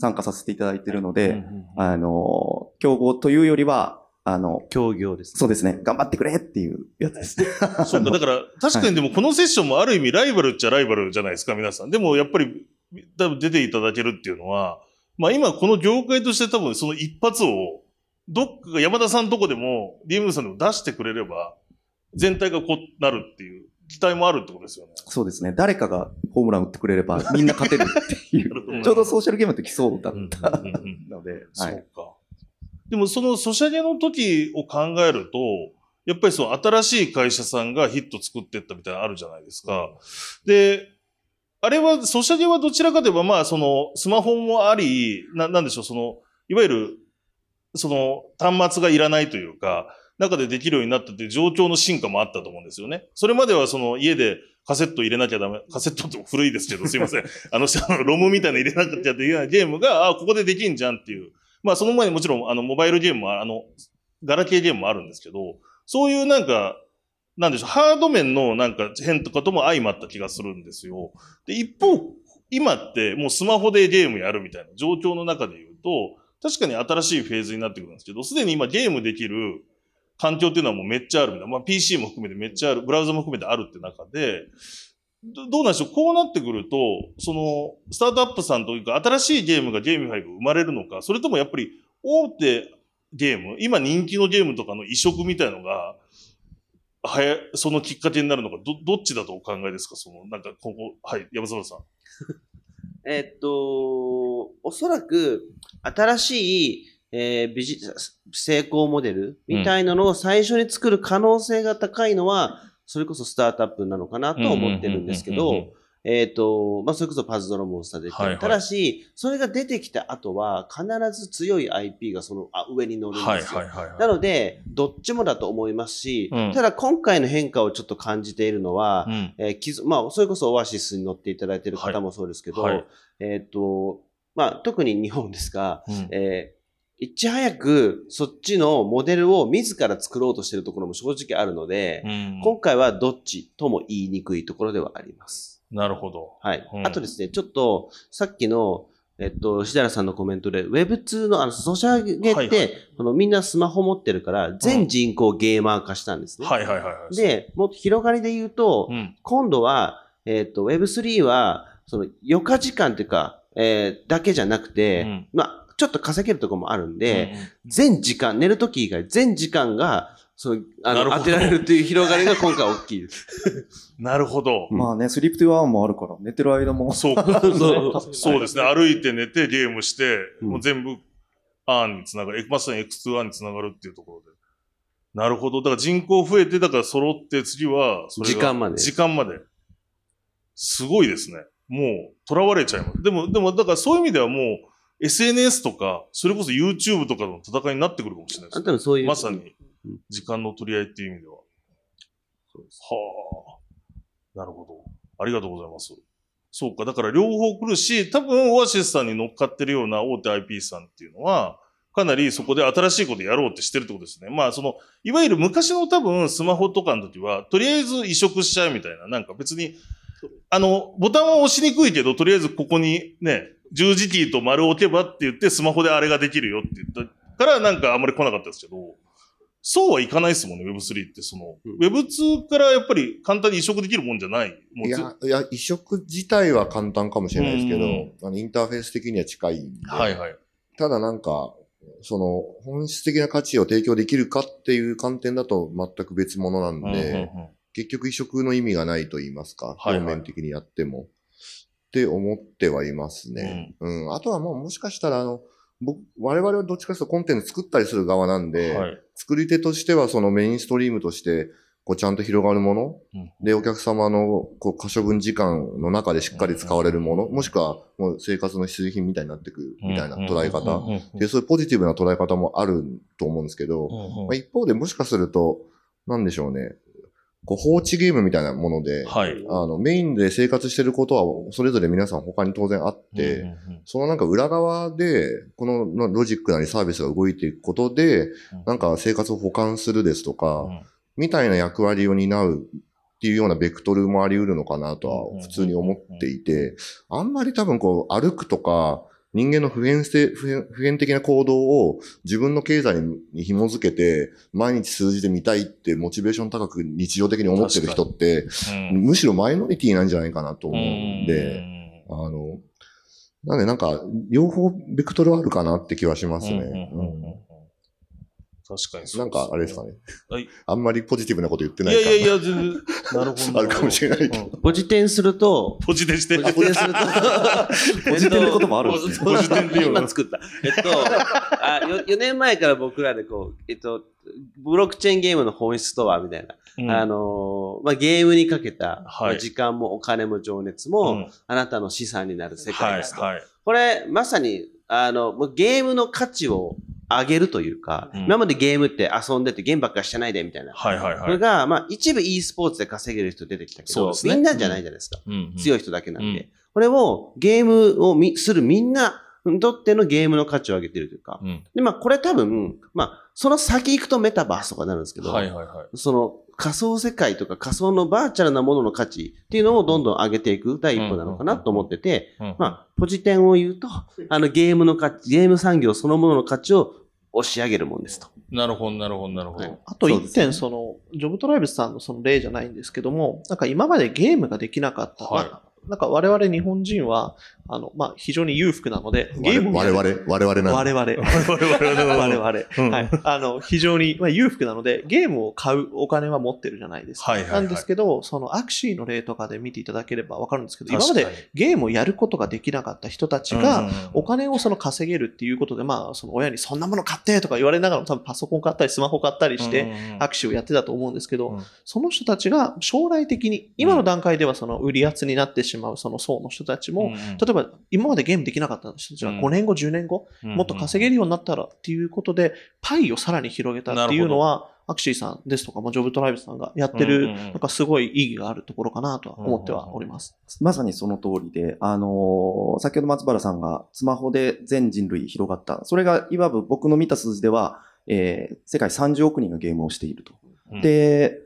参加させていただいているので、うんうんうん。あの、競合というよりは、あの、協業です。そうですね、頑張ってくれっていうやつですね。そうか、だから、確かにでもこのセッションもある意味ライバルっちゃライバルじゃないですか、皆さん。でもやっぱり、多分出ていただけるっていうのは、まあ今この業界として多分その一発を、どっかが山田さんとこでも、DMM さんでも出してくれれば、全体がこうなるっていう期待もあるってことですよね。そうですね、誰かがホームラン打ってくれればみんな勝てるっていう、ちょうどソーシャルゲームの時そうだっうんうんたうんうんので、はい。そうか。でもそのソシャゲの時を考えると、やっぱりその新しい会社さんがヒット作ってったみたいなのあるじゃないですか。で、あれは、ソシャゲはどちらかといえば、まあ、その、スマホもあり、な、なんでしょう、その、いわゆる、その、端末がいらないというか、中でできるようになったっていう状況の進化もあったと思うんですよね。それまでは、その、家でカセット入れなきゃダメ、カセットって古いですけど、すいません。あの、あのロムみたいな入れなきゃいけなゲームが、あ、ここでできんじゃんっていう。まあ、その前にもちろん、あの、モバイルゲームも、あの、ガラケーゲームもあるんですけど、そういうなんか、なんでしょう、ハード面のなんか変とかとも相まった気がするんですよ。で、一方、今ってもうスマホでゲームやるみたいな状況の中で言うと、確かに新しいフェーズになってくるんですけど、すでに今ゲームできる環境っていうのはもうめっちゃあるみたいな。まあ PC も含めてめっちゃある、ブラウザも含めてあるって中で、どうなんでしょう？こうなってくると、その、スタートアップさんというか、新しいゲームがゲームファイが生まれるのか、それともやっぱり大手ゲーム、今人気のゲームとかの移植みたいのが、はや、そのきっかけになるのか、ど、どっちだとお考えですか？その、なんか、ここ、はい、山沢さん。えっと、おそらく、新しい、えービジ、成功モデルみたいなのを最初に作る可能性が高いのは、それこそスタートアップなのかなと思ってるんですけど、えっと、まあ、それこそパズドラモンスター出て、はい。はいただし、それが出てきた後は、必ず強い IP がそのあ上に乗るんですよ。はいはいはい。なので、どっちもだと思いますし、うん。ただ今回の変化をちょっと感じているのは、うん。えーまあ、それこそオアシスに乗っていただいている方もそうですけど、はい。はい。えっ、と、まあ、特に日本ですが、うん。えーいち早くそっちのモデルを自ら作ろうとしているところも正直あるので、うん今回はどっちとも言いにくいところではあります。なるほど。はい。うんあとですね、ちょっと、さっきの、えっと、石原さんのコメントで、Web2 のあの、ソシャゲって、はいはいこのみんなスマホ持ってるから、全人口ゲーマー化したんですね。はいはいはいはい。、で、もっと広がりで言うと、うん。今度は、えっ、と、Web3 は、その、余暇時間っていうか、えーだけじゃなくて、うんまあ、ちょっと稼げるところもあるんで、うん全時間、寝るとき以外、全時間が、その、あの、当てられるという広がりが今回大きいです。なるほど。まあね、スリープトゥアワーもあるから、寝てる間も。そうか。そう そうですね。歩いて寝てゲームして、うんもう全部、アーンにつながる。まさに X2 アーンにつながるっていうところで。なるほど。だから人口増えて、だから揃って次は、時間まで時間まで。すごいですね。もう、囚われちゃいます。でも、でも、だからそういう意味ではもう、SNS とか、それこそ YouTube とかの戦いになってくるかもしれないですあ多分そういう。まさにうん、時間の取り合いっていう意味では。はあ。なるほど。ありがとうございます。そうか。だから両方来るし、多分オアシスさんに乗っかってるような大手 IP さんっていうのは、かなりそこで新しいことやろうってしてるってことですね。まあ、その、いわゆる昔の多分スマホとかの時は、とりあえず移植しちゃうみたいな、なんか別に、あの、ボタンは押しにくいけど、とりあえずここにね、十字キーと丸を置けばって言って、スマホであれができるよって言ったから、なんかあんまり来なかったですけど、そうはいかないですもんね、Web3 って。その、うん Web2 からやっぱり簡単に移植できるもんじゃない。もいや、いや、移植自体は簡単かもしれないですけうんど、あのインターフェース的には近いんで。はいはい。ただなんか、その、本質的な価値を提供できるかっていう観点だと全く別物なんで、うんうんうん結局移植の意味がないと言いますか、はいはい表面的にやっても。って思ってはいますね。うん。あとはもうもしかしたら、あの、僕、我々はどっちかというとコンテンツ作ったりする側なんで、はい。作り手としてはそのメインストリームとして、こうちゃんと広がるもの、うんで、お客様のこう可処分時間の中でしっかり使われるもの、もしくはもう生活の必需品みたいになってくるみたいな捉え方。うんうんうんで、そういうポジティブな捉え方もあると思うんですけど、うんうんまあ、一方でもしかすると、なんでしょうね。こう放置ゲームみたいなもので、はい。あの、メインで生活してることは、それぞれ皆さん他に当然あって、うんうんうん。そのなんか裏側で、こののロジックなりサービスが動いていくことで、なんか生活を補完するですとか、うん。みたいな役割を担うっていうようなベクトルもあり得るのかなとは普通に思っていて、あんまり多分こう歩くとか、人間の普遍性、普遍普遍的な行動を自分の経済に紐づけて、毎日数字で見たいってモチベーション高く日常的に思ってる人って、うん。むしろマイノリティなんじゃないかなと思うんうで、ん。あの、なんでなんか、両方ベクトルあるかなって気はしますね。うん確かにそうなんか、あれですかね。はいあんまりポジティブなこと言ってないいかやいやいや、全然、なるほど。あるかもしれないけどうんポジテンすると、ポジテンして。ポジテンすると、ポジテンって言葉あるんですねポジテンっていうの今作った。えっと、あ 4, 年前から僕らでこう、えっと、ブロックチェーンゲームの本質とは、みたいな。うんあのーまあ、ゲームにかけた、時間もお金も情熱も、うんあなたの資産になる世界はいですと。はい。これ、まさに、あの、もうゲームの価値を上げるというか、うん今までゲームって遊んでてゲームばっかりしてないでみたいな。はいはいはい。これが、まあ、一部 e スポーツで稼げる人出てきたけど、そうですねみんなじゃないじゃないですか。うん強い人だけなんで。うんこれをゲームをみするみんなにとってのゲームの価値を上げてるというか。うんで、まあ、これ多分、まあ、その先行くとメタバースとかになるんですけど、はいはいはい。その仮想世界とか仮想のバーチャルなものの価値っていうのをどんどん上げていく第一歩なのかなと思ってて、うんまあ、ポジテンを言うと、あのゲームの価値、ゲーム産業そのものの価値を押し上げるもんですと。なるほどなるほどなるほはいど。あと一点、その、ジョブトライブスさんのその例じゃないんですけども、なんか今までゲームができなかった。はいまあなんか我々日本人は、あの、まあ、非常に裕福なので、ゲームを我々、我々な我々。我々 我々。うん。はい。あの、非常に、まあ、裕福なので、ゲームを買うお金は持ってるじゃないですか。はいはいはい。なんですけど、そのアクシーの例とかで見ていただければわかるんですけど、今までゲームをやることができなかった人たちうんが、うん。お金をその稼げるっていうことで、まあ、その親にそんなもの買ってとか言われながらも多分パソコン買ったりスマホ買ったりして、うんうんうん。握手をやってたと思うんですけど、うん。その人たちが将来的に、今の段階ではその売り圧になってしまうその層の人たちも、例えば今までゲームできなかった人たちがうん5年後、10年後、もっと稼げるようになったらっていうことで、パイをさらに広げたっていうのは、アクシーさんですとか、まあ、ジョブトライブさんがやってる、なんかすごい意義があるところかなとは思ってはおります。まさにその通りで、あのー先ほど松原さんがスマホで全人類広がった。それがいわば僕の見た数字では、えー世界30億人がゲームをしていると。うんで、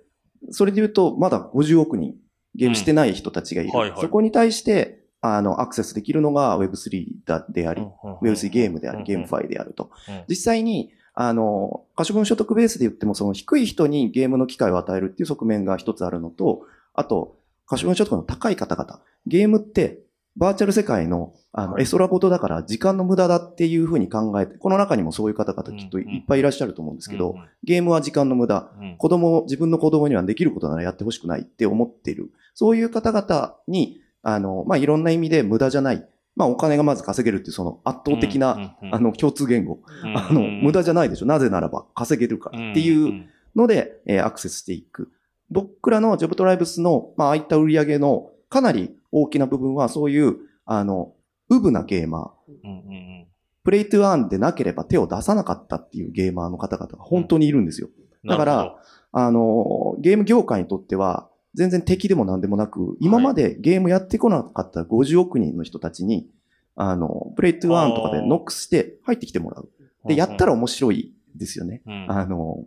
それで言うと、まだ50億人ゲームしてない人たちがいる。うんはいはいそこに対して、あの、アクセスできるのが Web3 だであり、Web3 ゲームであり、ゲームファイであると。うん実際に、あの、可処分所得ベースで言っても、その低い人にゲームの機会を与えるっていう側面が一つあるのと、あと、可処分所得の高い方々。ゲームって、バーチャル世界の、あの、エソラボトだから時間の無駄だっていうふうに考えて、この中にもそういう方々きっといっぱいいらっしゃると思うんですけど、ゲームは時間の無駄。うん子供、自分の子供にはできることならやってほしくないって思っている。そういう方々に、あの、まあ、いろんな意味で無駄じゃない。まあ、お金がまず稼げるっていうその圧倒的な、あの、共通言語。あの、無駄じゃないでしょ。なぜならば稼げるからっていうので、えーアクセスしていく。僕らのジョブトライブスの、まあ、ああいった売り上げのかなり大きな部分は、そういう、あの、ウブなゲーマー、プレイトゥアーンでなければ手を出さなかったっていうゲーマーの方々が本当にいるんですよ。だから、あの、ゲーム業界にとっては、全然敵でも何でもなく、今までゲームやってこなかった50億人の人たちに、あの、プレイトゥアーンとかでノックして入ってきてもらう。で、やったら面白いですよね。あの、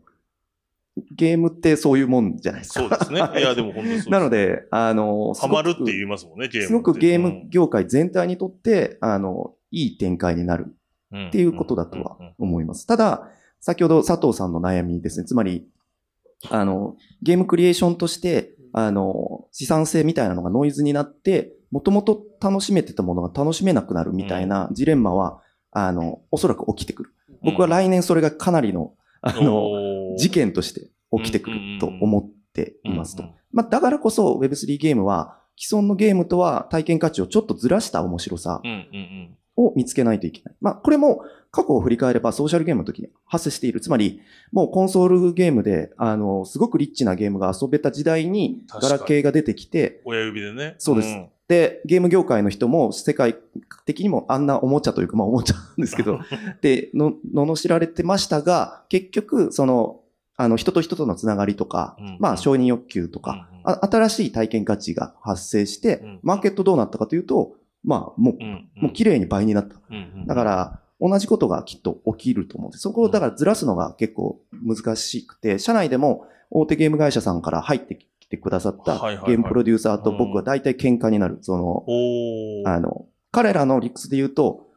ゲームってそういうもんじゃないですか。そうですね。いや、でも本当にそうです。なの、で、あの、ハマるってう言いますもんね、ゲーム。すごくゲーム業界全体にとって、あの、いい展開になるっっていうことだとは思います。ただ、先ほど佐藤さんの悩みですね。つまり、あの、ゲームクリエーションとして、あの、資産性みたいなのがノイズになって、もともと楽しめてたものが楽しめなくなるみたいなジレンマは、あの、おそらく起きてくる。僕は来年それがかなりの、あの、事件として起きてくると思っていますと。まあ、だからこそ Web3 ゲームは既存のゲームとは体験価値をちょっとずらした面白さ。を見つけないといけない。まあ、これも過去を振り返ればソーシャルゲームの時に発生している。つまり、もうコンソールゲームで、あの、すごくリッチなゲームが遊べた時代にガラケーが出てきて、親指でね。そうですんで、ゲーム業界の人も世界的にもあんなおもちゃというか、まあおもちゃなんですけど、で、の、罵られてましたが、結局、その、あの、人と人とのつながりとか、うんまあ、承認欲求とか、うんあ新しい体験価値が発生して、うんマーケットどうなったかというと、まあ、もう、うんもう綺麗に倍になった。うんうんだから、同じことがきっと起きると思うんです。そこをだからずらすのが結構難しくて、社内でも大手ゲーム会社さんから入ってきてくださったゲームプロデューサーと僕は大体喧嘩になる。その、あの、彼らの理屈で言うと、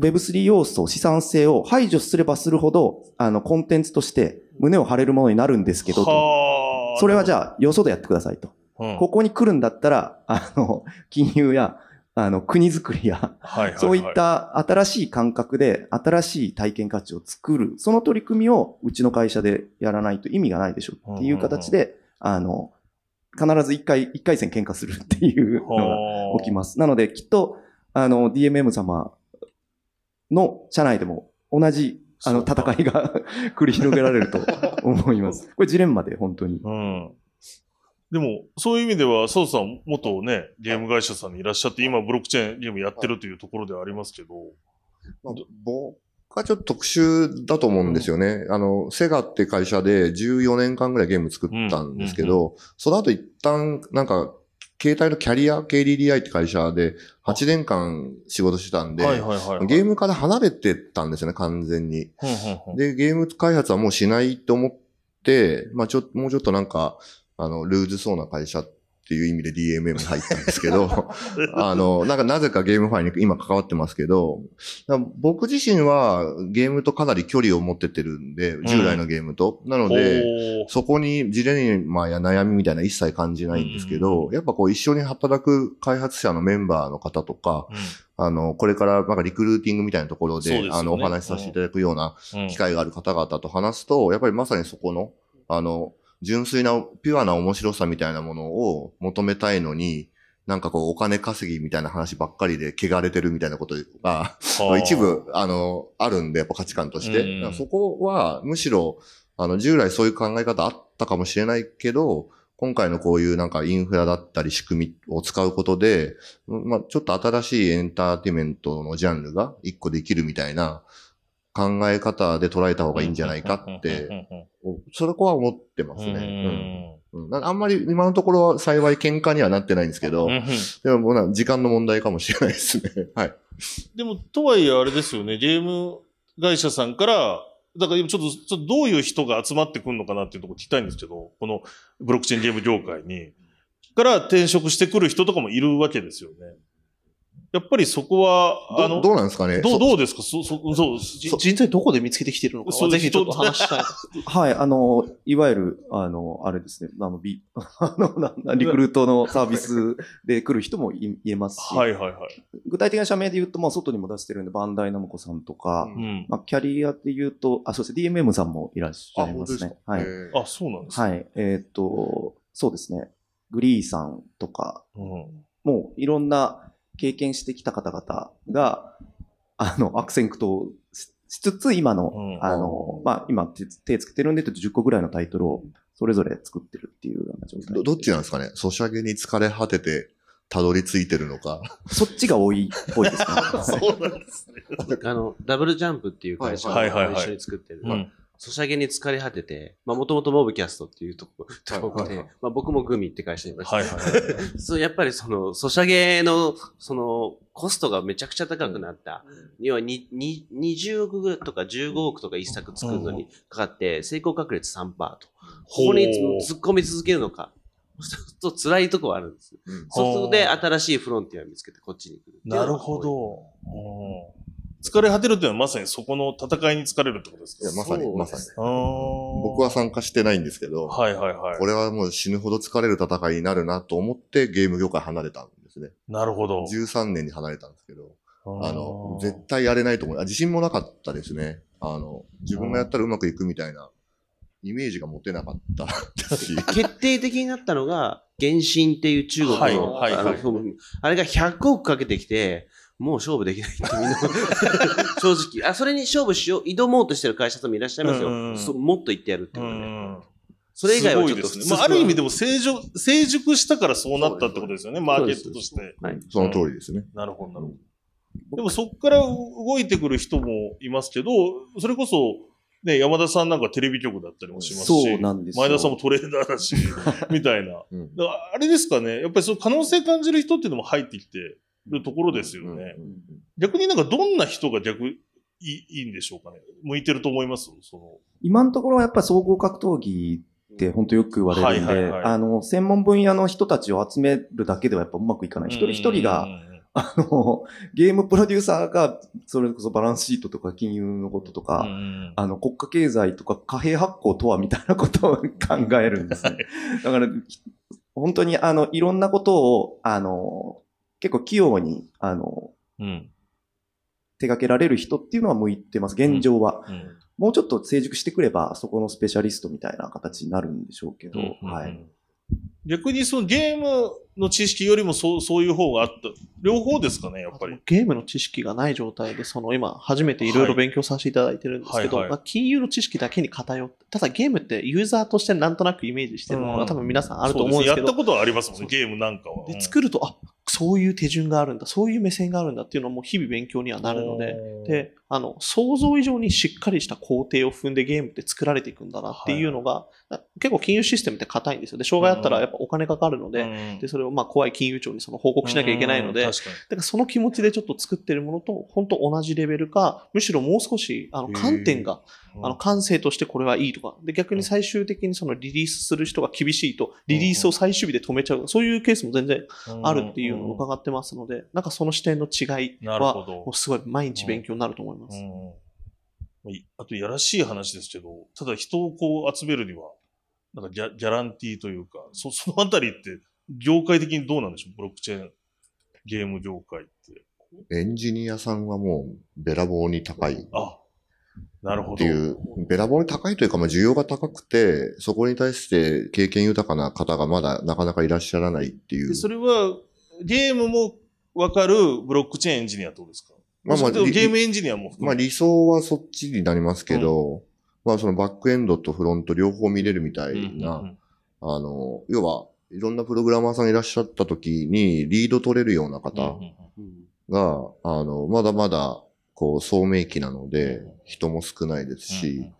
Web3 要素、資産性を排除すればするほど、あの、コンテンツとして胸を張れるものになるんですけど、それはじゃあ、よそでやってくださいと。うんここに来るんだったら、あの、金融や、あの、国づくりや、はいはいはいそういった新しい感覚で新しい体験価値を作る、その取り組みをうちの会社でやらないと意味がないでしょっていう形で、あの、必ず一回、一回戦喧嘩するっていうのが起きます。なので、きっと、あの、DMM 様の社内でも同じ、あの、戦いが 繰り広げられると思います。これジレンマで、本当に。うん。でも、そういう意味では、ソウさん、元ね、ゲーム会社さんにいらっしゃって、今、ブロックチェーンゲームやってるというところではありますけど、まあ僕はちょっと特殊だと思うんですよね。あの、セガって会社で14年間ぐらいゲーム作ったんですけど、その後一旦、なんか、携帯のキャリア、KDDI って会社で8年間仕事してたんで。ゲームから離れてたんですよね、完全に。で、ゲーム開発はもうしないと思って、まあちょ、もうちょっとなんか、あの、ルーズそうな会社っていう意味で DMM に入ったんですけど、あの、なんかなぜかゲームファイに今関わってますけど、僕自身はゲームとかなり距離を持ってってるんで、従来のゲームと。なので、そこにジレンマや悩みみたいな一切感じないんですけど、やっぱこう一緒に働く開発者のメンバーの方とか、あの、これからなんかリクルーティングみたいなところで、でね。あの、お話しさせていただくようなうん。うん。機会がある方々と話すと、やっぱりまさにそこの、あの、純粋な、ピュアな面白さみたいなものを求めたいのに、なんかこう、お金稼ぎみたいな話ばっかりで汚れてるみたいなことが、はあ一部、あの、あるんで、やっぱ価値観として。そこは、むしろ、あの、従来そういう考え方あったかもしれないけど、今回のこういうなんかインフラだったり仕組みを使うことで、まあ、ちょっと新しいエンターテイメントのジャンルが一個できるみたいな考え方で捉えた方がいいんじゃないかって、そこは思ってますね。うんうんなんかあんまり今のところは幸い喧嘩にはなってないんですけどでももう時間の問題かもしれないですね。はい。でも、とはいえあれですよね、ゲーム会社さんから、だから今ちょっと、ちょっとどういう人が集まってくるのかなっていうところ聞きたいんですけど、このブロックチェーンゲーム業界に、から転職してくる人とかもいるわけですよね。やっぱりそこは、あの、どどうなんですかね？どう、そどうですか？そ、そ、そう、じ人材どこで見つけてきてるのかぜひちょっと話したい。はい、あの、いわゆる、あの、あれですね、あの、ビ、あの、リクルートのサービスで来る人もい言えますし、はいはいはい。具体的な社名で言うと、もう外にも出してるんで、バンダイナムコさんとか、うん。まあ、キャリアで言うと、あ、そうですね、DMM さんもいらっしゃいますね。はい。あ、そうなんですね。はい。えーっと、そうですね。グリーさんとか、うん。もういろんな経験してきた方々が、あの、悪戦苦闘ししつつ、今の、うんあの、まあ、今手手つけてるんで言うと10個ぐらいのタイトルをそれぞれ作ってるっていうような状態どどっちなんですかね？ソシャゲに疲れ果てて、たどり着いてるのか。そっちが多い、多いですね。そうなんですね。あの、ダブルジャンプっていう会社はいはいはいはいと一緒に作ってる。うん。ソシャゲに疲れ果てて、まあもともとモブキャストっていうとこ、とこで、まあ僕もグミって会社にいました。はいはい。そう、やっぱりその、ソシャゲの、その、コストがめちゃくちゃ高くなった。要はに、に、20億とか15億とか一作作るのにかかって、成功確率3%と。ここに突っ込み続けるのか。そうすると辛いとこはあるんです。うんそうするとで、新しいフロンティアを見つけてこっちに来るなるほど。うん疲れ果てるっていうのはまさにそこの戦いに疲れるってことですか？いや、まさに、まさに。僕僕は参加してないんですけど、はいはいはい。これはもう死ぬほど疲れる戦いになるなと思ってゲーム業界離れたんですね。なるほど。13年に離れたんですけど、あの、絶対対やれないと思う。あ自信もなかったですね。あの、自分がやったらうまくいくみたいなイメージが持てなかったし。決定的になったのが、原神っていう中国の、はいあれが100億かけてきて、もう勝負できないってみんな、正直。あ、それに勝負しよう、挑もうとしてる会社さんもいらっしゃいますよ。うんうんそうもっと言ってやるってうことで。ん。それ以外はちょっとすごいですね。まあ、ある意味でも成熟、成熟したからそうなったってことですよね、マーケットとして。はい。その通りですね。なるほど、なるほど。でもそこから動いてくる人もいますけど、それこそ、ね、山田さんなんかテレビ局だったりもしますし、そうなんですよ前田さんもトレーダーだし、みたいな。うんだからあれですかね、やっぱりその可能性感じる人っていうのも入ってきてるところですよね。うん逆になんかどんな人が逆いいいいんでしょうかね？向いてると思います？その。今のところはやっぱり総合格闘技って本当よく言われるんで、はいはいはいあの、専門分野の人たちを集めるだけではやっぱうまくいかない。一人一人が、あの、ゲームプロデューサーが、それこそバランスシートとか金融のこととか、あの、国家経済とか貨幣発行とはみたいなことを考えるんですね。だから、本当にあの、いろんなことを、あの、結構器用に、あの、うん手掛けられる人っていうのは向いてます。現状は。うんもうちょっと成熟してくれば、そこのスペシャリストみたいな形になるんでしょうけど、はい。。逆にそのゲームの知識よりもそうそういう方があった。両方ですかね、やっぱり。ゲームの知識がない状態で、その今、初めていろいろ勉強させていただいてるんですけど、はいはいまあ、金融の知識だけに偏って、ただゲームってユーザーとしてなんとなくイメージしてるのが多分皆さんあると思うんですけどそやった、ことはありますもんね、ゲームなんかは。で作ると、あそういう手順があるんだ、そういう目線があるんだっていうのはもう日々勉強にはなるので、で、あの、想像以上にしっかりした工程を踏んでゲームって作られていくんだなっていうのが、結構金融システムって硬いんですよ。で、障害あったらやっぱお金かかるので、うん。で、それをまあ怖い金融庁にその報告しなきゃいけないので、だからその気持ちでちょっと作ってるものと、本当同じレベルか、むしろもう少し、あの、観点が、あの、感性としてこれはいいとか、で、逆に最終的にそのリリースする人が厳しいと、リリースを最終日で止めちゃう、そういうケースも全然あるっていうのを伺ってますので、なんかその視点の違いは、すごい毎日勉強になると思います。あと、やらしい話ですけど、ただ人をこう集めるには、なんかギャギャランティーというか、そ そのあたりって、業界的にどうなんでしょう？ブロックチェーン、ゲーム業界って。エンジニアさんはもうべらぼうに高いっあ、なるほど。ていう、べらぼうに高いというか、まあ需要が高くて、そこに対して経験豊かな方がまだなかなかいらっしゃらないっていうで。それは、ゲームもわかるブロックチェーンエンジニアってことですか？まあまあゲームエンジニアも含めまあ理想はそっちになりますけど、まあそのバックエンドとフロント両方見れるみたいな、あの、要はいろんなプログラマーさんいらっしゃった時にリード取れるようなうん方が、あの、まだまだ、こう、聡明期なのでうん、人も少ないですうんし、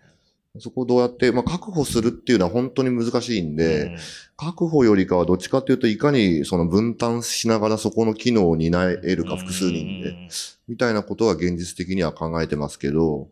そこをどうやって、まあ確保するっていうのは本当に難しいんうんで、確保よりかはどっちかっていうと、いかにその分担しながらそこの機能を担えるか複数人で、。みたいなことは現実的には考えてますけど、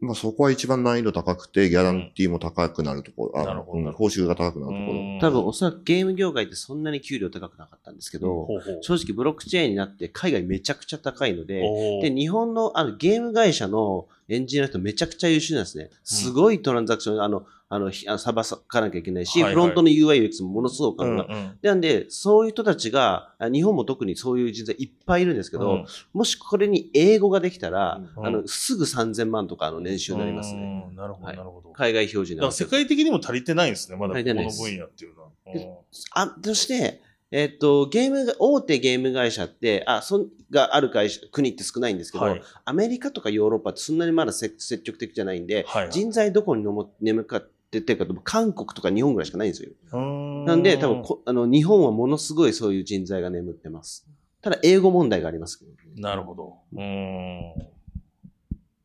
まあそこは一番難易度高くて、ギャランティーも高くなるところ、あうん報酬が高くなるところ。多分おそらくゲーム業界ってそんなに給料高くなかったんですけど、ほうほう。正直ブロックチェーンになって海外めちゃくちゃ高いので、で、日本のあのゲーム会社のエンジニアの人めちゃくちゃ優秀なんですね。すごいトランザクション、あの、あの、ひあのサバかなきゃいけないし、はいはい。フロントの UI、UX もものすごくうん考えうん。なんで、そういう人たちが、あ日本も特にそういう人材いっぱいいるんですけど、うん。もしこれに英語ができたら、うん。あの、すぐ3000万とかの年収になりますね。うんなるほど、はい。なるほど。海外標準世界的にも足りてないんですね、まだこの分野っていうのは。であ、そして、えっと、ゲームが、大手ゲーム会社って、あ、そん、がある会社、国って少ないんですけど、はい。アメリカとかヨーロッパってそんなにまだせ積極的じゃないんで、はいはい。人材どこにのも眠かってってるかと、韓国とか日本ぐらいしかないんですよ。うんなんで、多分こあの、日本はものすごいそういう人材が眠ってます。ただ、英語問題がありますけど。なるほど。うーん。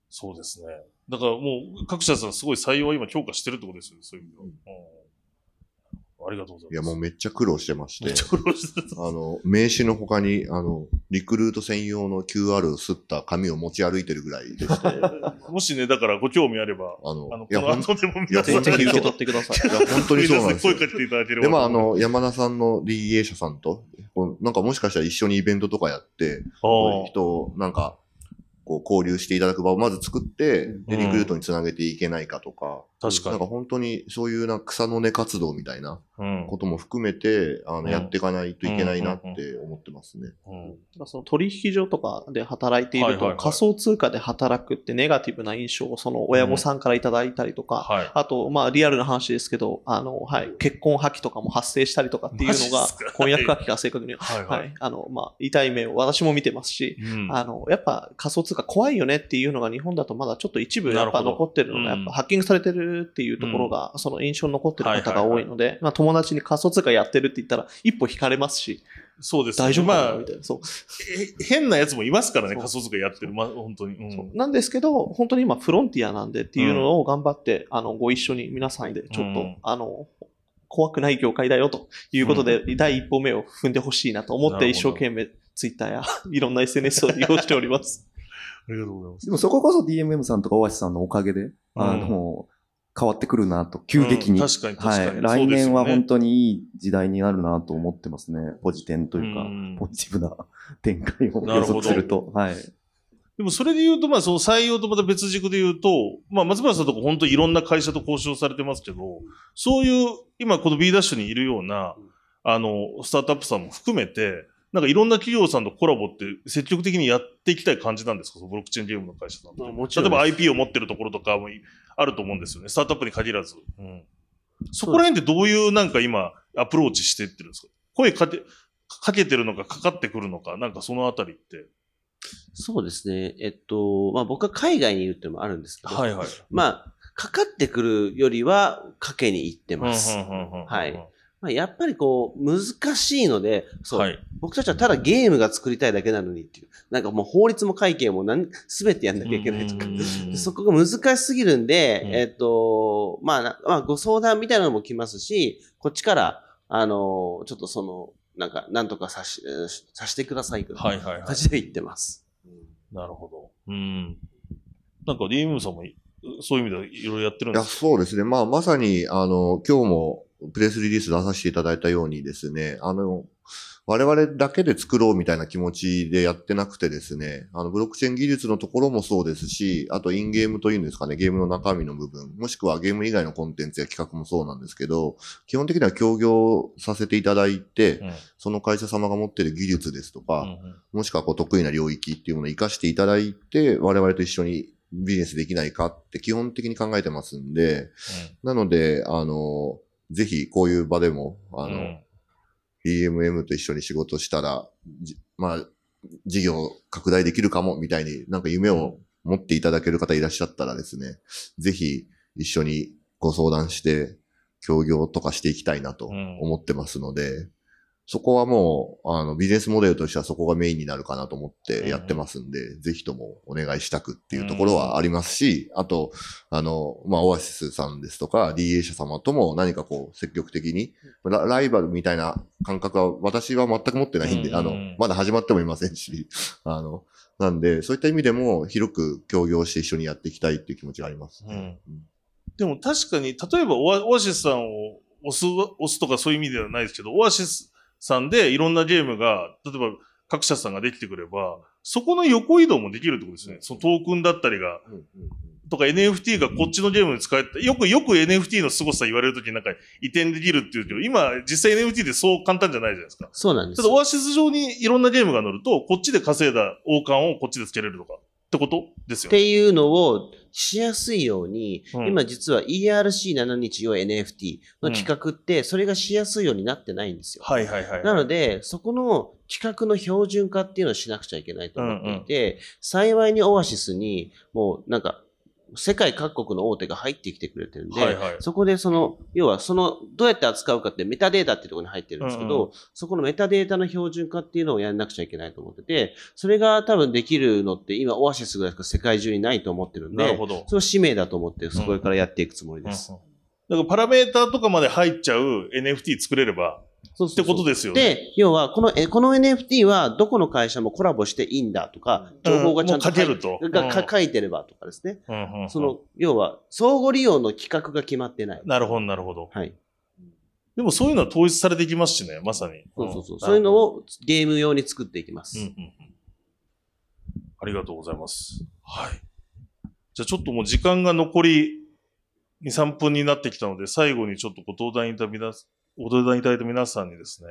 そうですね。だからもう各社さんすごい採用は今強化してるってことですよね、そういう意味では。うんありがとうございます。いや、もうめっちゃ苦労してましてめっち。ゃ苦労してた。あの、名刺の他に、あの、リクルート専用の QR を吸った紙を持ち歩いてるぐらいでして、もしね、だからご興味あれば、あのあの、こいや、のほんい後でも皆いやさんぜひ受け取ってください。や、本当にそうなんですよ 声。かけていただければ。で、まあ、あ、の、山田さんの DA 社さんと、こうなんかもしかしたら一緒にイベントとかやって、こう人をなんか、こう交流していただく場をまず作って、で、リクルートにつなげていけないかとか、確かになんか本当にそういうな草の根活動みたいなうんことも含めて、あの、うん。やっていかないといけないなって思ってますね。うん。その取引所とかで働いていると、仮想通貨で働くってネガティブな印象をその親御さんからいただいたりとか、はい。あと、まあ、リアルな話ですけど、あの、はい、結婚破棄とかも発生したりとかっていうのが 婚約破棄が正確に。は、はい。ははい。い、あの、まあ、痛い目を私も見てますし、うん。あの、やっぱ仮想通貨怖いよねっていうのが日本だとまだちょっと一部やっぱ残ってるのが、うん。やっぱハッキングされてるっていうところが、その印象に残ってる方が多いので、まあ友達に仮想通貨やってるって言ったら一歩引かれますし、そうですね。大丈夫かまあなみたいな。そう。え変なやつもいますからね、仮想通貨やってる。まあ、本当に。うんなんですけど、本当に今フロンティアなんでっていうのを頑張って、あの、ご一緒に皆さんでちょっと、うんあの、怖くない業界だよということで、第一歩目を踏んでほしいなと思って一生懸命ツイッターや いろんな SNS を 利用しております。ありがとうございます。でもそここそ DMM さんとかオアシスさんのおかげで、あの、変わってくるなと、急激に。うん確かに確かにはい。来年は本当にいい時代になるなと思ってますね。ポジテンというか、うんポジティブな展開を予測すると。はい。でもそれで言うと、まあその採用とまた別軸で言うと、まあ松原さんとか本当いろんな会社と交渉されてますけど、そういう、今この B ダッシュにいるような、あの、スタートアップさんも含めて、なんかいろんな企業さんとコラボって積極的にやっていきたい感じなんですか？ブロックチェーンゲームの会社さんってまあもちろんです例えば IP を持ってるところとかもあると思うんですよね。スタートアップに限らず。うん、そこら辺ってどういうなんか今アプローチしていってるんですか？声かけ、かけてるのかかかってくるのか、なんかそのあたりって。そうですね。えっと、まあ僕は海外にいるってのもあるんですけど、はいはい。まあ、かかってくるよりは、かけに行ってます。はい。まあ、やっぱりこう、難しいので、そう、はい。僕たちはただゲームが作りたいだけなのにっていう。なんかもう法律も会計もなんすべてやんなきゃいけないとか。そこが難しすぎるんで、うんえっと、まあな、まあ、ご相談みたいなのも来ますし、こっちから、あの、ちょっとその、なんか、なんとかさし、えーさしてくださいというはいはいはい感。じで言ってます。なるほど。うん。なんか DM さんもいそういう意味ではいろいろやってるんいや、ですか？そうですね。まあ、まさに、あの、今日もプレスリリース出させていただいたようにですね、あの、我々だけで作ろうみたいな気持ちでやってなくてですね、あの、ブロックチェーン技術のところもそうですし、あとインゲームというんですかね、ゲームの中身の部分、もしくはゲーム以外のコンテンツや企画もそうなんですけど、基本的には協業させていただいて、うん。その会社様が持っている技術ですとか、うんうん。もしくはこう得意な領域っていうものを活かしていただいて、我々と一緒にビジネスできないかって基本的に考えてますんで、なので、あの、ぜひこういう場でも、あの、うん。うん EMM と一緒に仕事したら、じまあ、事業拡大できるかもみたいになんか夢を持っていただける方いらっしゃったらですね、ぜひ一緒にご相談して、協業とかしていきたいなと思ってますので、そこはもう、あの、ビジネスモデルとしてはそこがメインになるかなと思ってやってますんで、ぜひともお願いしたくっていうところはありますし、あと、あの、まあ、オアシスさんですとか、DA 社様とも何かこう、積極的に、ラライバルみたいな感覚は私は全く持ってないんで、うんあの、まだ始まってもいませんし、あの、なんで、そういった意味でも広く協業して一緒にやっていきたいっていう気持ちがあります、ね。うん。でも確かに、例えばオアオアシスさんを押す、押すとかそういう意味ではないですけど、オアシスさんでいろんなゲームが、例えば各社さんができてくれば、そこの横移動もできるってことですね。そのトークンだったりが、とか NFT がこっちのゲームに使えた、よくよく NFT の凄さ言われるときになんか移転できるっていうけど、今実際 NFT でそう簡単じゃないじゃないですか。そうなんですただオアシス上にいろんなゲームが乗ると、こっちで稼いだ王冠をこっちでつけれるとか、ってことですよね。っていうのをしやすいように、うん今実は ERC7 日用 NFT の企画って、それがしやすいようになってないんですよ。はいはいはい。なので、そこの企画の標準化っていうのをしなくちゃいけないと思っていて、幸いにオアシスに、もうなんか、世界各国の大手が入ってきてくれてるんで、はいはいそこでその、要はその、どうやって扱うかってメタデータっていうところに入ってるんですけど、うんそこのメタデータの標準化っていうのをやんなくちゃいけないと思ってて、それが多分できるのって今オアシスぐらいしか世界中にないと思ってるんで、なるほど。それを使命だと思って、そこからやっていくつもりです。うんうんだからパラメーターとかまで入っちゃう NFT 作れればそうってことですよね。で、要は、この、えこの NFT はどこの会社もコラボしていいんだとか、情報がちゃんと書けるとが書いてればとかですね。その、要は、相互利用の企画が決まってない。なるほど、なるほど。はい。でもそういうのは統一されてきますしね、まさに。そうそうそう。んそういうの。をゲーム用に作っていきます。うんうんうんありがとうございます。はい。じゃあちょっともう時間が残り2、3分になってきたので、最後にちょっとご登壇いただご登壇いただいた皆さんにですね、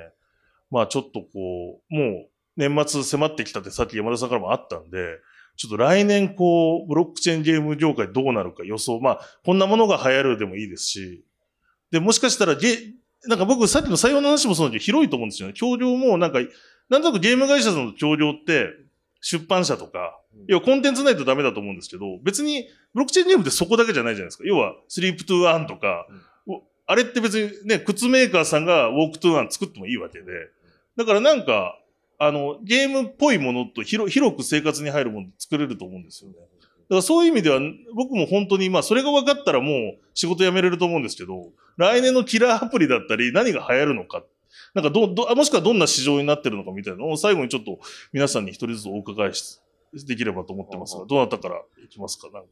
まあちょっとこう、もう年末迫ってきたってさっき山田さんからもあったんで、ちょっと来年こう、ブロックチェーンゲーム業界どうなるか予想、まあこんなものが流行るでもいいですし、で、もしかしたらゲ、なんか僕さっきの採用の話もそうなんだけど、広いと思うんですよね。協業もなんか、なんとなくゲーム会社の協業って、出版社とか、要はコンテンツないとダメだと思うんですけど、別にブロックチェーンゲームってそこだけじゃないじゃないですか。要は、スリープトゥーアンとか、おあれって別にね、靴メーカーさんがウォークトゥーアン作ってもいいわけで、だからなんか、あの、ゲームっぽいものと広広く生活に入るもの作れると思うんですよね。だからそういう意味では、僕も本当に、まあ、それが分かったらもう仕事辞めれると思うんですけど、来年のキラーアプリだったり、何が流行るのか、なんかど、ど、もしくはどんな市場になってるのかみたいなのを最後にちょっと皆さんに一人ずつお伺いし、できればと思ってますが、どなたからいきますか？なんか。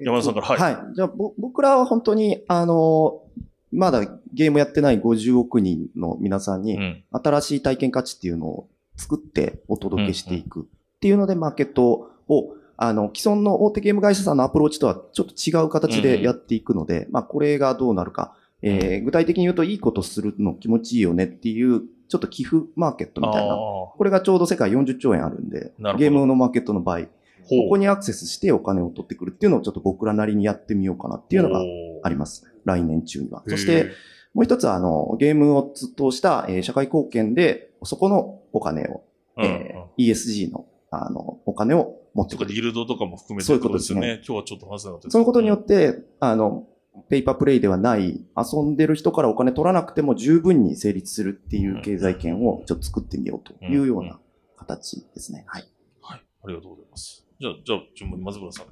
山田さんから、はい。はい。じゃあ、ぼ僕らは本当に、あの、まだゲームやってない50億人の皆さんに、うん。新しい体験価値っていうのを作ってお届けしていくっていうので、マーケットを、あの、既存の大手ゲーム会社さんのアプローチとはちょっと違う形でやっていくので、まあ、これがどうなるか。えー具体的に言うと、いいことするの気持ちいいよねっていう、ちょっと寄付マーケットみたいな。あこれがちょうど世界40兆円あるんでゲームのマーケットの倍。ーほうここにアクセスしてお金を取ってくるっていうのをちょっと僕らなりにやってみようかなっていうのがあります。来年中には。そして、、もう一つは、あの、ゲームを通した、えー社会貢献で、そこのお金を、うんうんえー ESG の、あの、お金を持ってとか、くる。ギルドとかも含めてそういうことですよね。今日はちょっと話せなかったですそういうことによって、あの、ペーパープレイではない、遊んでる人からお金取らなくても十分に成立するっていう経済圏をちょっと作ってみようというような形ですね。はい。はい。ありがとうございます。じゃあ、じゃあ、順番にさん。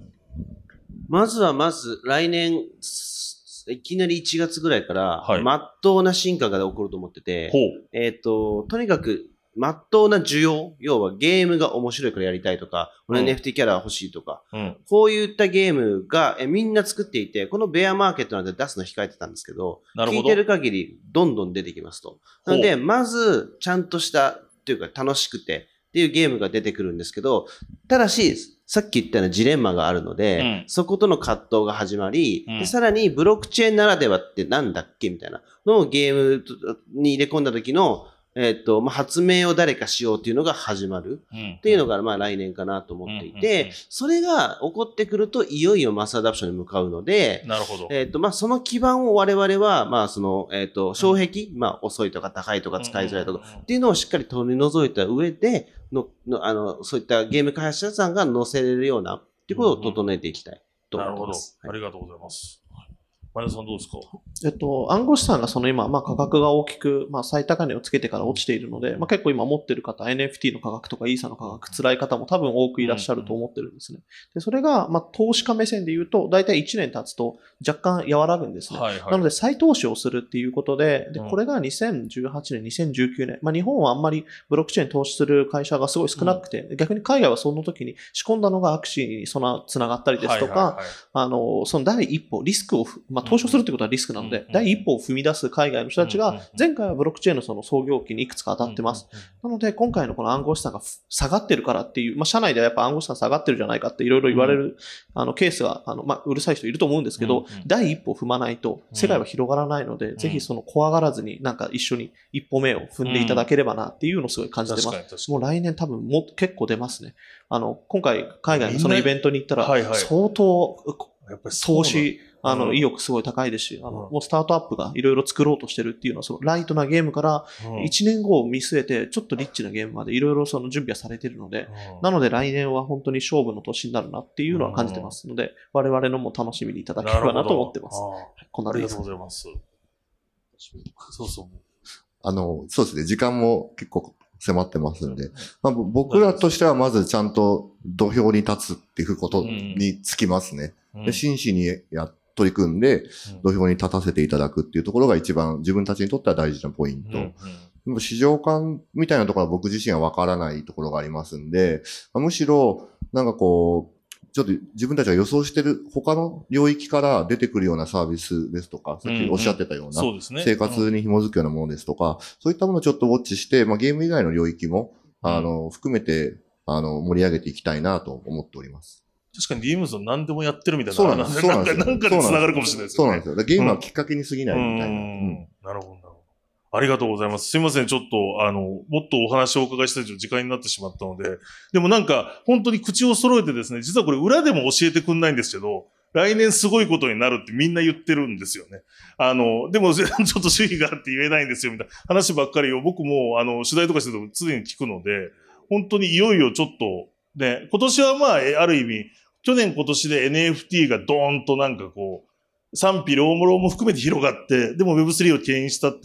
まずはまず来年、すいきなり1月ぐらいから、はいまっとうな進化が起こると思ってて、ほう。えっ、と、とにかく、まっとうな需要、要はゲームが面白いからやりたいとか、俺うん NFT キャラ欲しいとか、うん。こういったゲームがえみんな作っていて、このベアマーケットなんて出すの控えてたんですけど、ど。聞いてる限りどんどん出てきますと。なので、まず、ちゃんとした、っていうか楽しくてっていうゲームが出てくるんですけど、ただし、さっき言ったようなジレンマがあるので、うんそことの葛藤が始まり、うんでさらにブロックチェーンならではってなんだっけみたいなのをゲームに入れ込んだ時の、えっ、と、まあ、発明を誰かしようっていうのが始まる。うんっていうのが、まあ来年かなと思っていて、それが起こってくると、いよいよマスアダプションに向かうので、なるほど。えっ、と、まあ、その基盤を我々は、まあ、その、えっ、と、障壁、まあ、遅いとか高いとか使いづらいとか、っていうのをしっかり取り除いた上で、の、の、あの、そういったゲーム開発者さんが載せれるような、っていうことを整えていきたいとなるほど思ってます。。ありがとうございます。前田さんどうですか？えっと、暗号資産がその今、まあ価格が大きく、まあ最高値をつけてから落ちているので、まあ結構今持ってる方、NFT の価格とかイーサの価格辛い方も多分多くいらっしゃると思ってるんですね。で、それが、まあ投資家目線で言うと、大体1年経つと若干和らぐんですね。はいはい。なので再投資をするっていうことで、で、うんこれが2018年、2019年、まあ日本はあんまりブロックチェーン投資する会社がすごい少なくて、逆に海外はその時に仕込んだのがアクシーにそのつながったりですとか、あの、その第一歩、リスクをふ、まあ、投資をするってことはリスクなので、第一歩を踏み出す海外の人たちが前回はブロックチェーンのその創業期にいくつか当たってます。。なので、今回のこの暗号資産がふ下がってるからっていう、まあ、社内ではやっぱ暗号資産下がってるじゃないかっていろいろ言われる、あの、ケースが、あの、まあ、うるさい人いると思うんですけど、第一歩を踏まないと、世界は広がらないので、ぜひその怖がらずに、なんか一緒に一歩目を踏んでいただければなっていうのをすごい感じてます。もう来年多分もう結構出ますね。あの、今回海外のそのイベントに行ったら、相当投資あの、うん。意欲すごい高いですし、あの、うん。もうスタートアップがいろいろ作ろうとしてるっていうのは、そのライトなゲームからうん。1年後を見据えて、ちょっとリッチなゲームまでいろいろその準備はされてるので、なので来年は本当に勝負の年になるなっていうのは感じてますので、我々のも楽しみにいただければなと思ってます。あこんなありがとうございます。そうそう。あの、そうですね、時間も結構迫ってますので、まあ、ぼ僕らとしてはまずちゃんと土俵に立つっていうことにつきますね。うん。で真摯にや取り組んで、土俵に立たせていただくっていうところが一番自分たちにとっては大事なポイント。うんでも市場感みたいなところは僕自身はわからないところがありますんで、まあむしろ、なんかこう、ちょっと自分たちが予想してる他の領域から出てくるようなサービスですとか、さっきおっしゃってたような。生活に紐づくようなものですとか、そういったものをちょっとウォッチして、まあ、ゲーム以外の領域も、あの、含めて、あの、盛り上げていきたいなと思っております。確かに DMs は何でもやってるみたいな。そうなんです。なんですよ。なんかで繋がるかもしれないですよね。そうなんですよ。ゲームはきっかけに過ぎないみたいな。なるほど、なるほど。ありがとうございます。すいません。ちょっと、あの、もっとお話をお伺いしたいと時間になってしまったので。でもなんか、本当に口を揃えてですね、実はこれ裏でも教えてくんないんですけど、来年すごいことになるってみんな言ってるんですよね。あの、でも、ちょっと主義があって言えないんですよ、みたいな話ばっかりを僕も、あの、取材とかしてると常に聞くので、本当にいよいよちょっと、ね、今年はまあ、ある意味、去年今年で NFT がドーンとなんかこう、賛否両論も含めて広がって、でも Web3 を牽引したって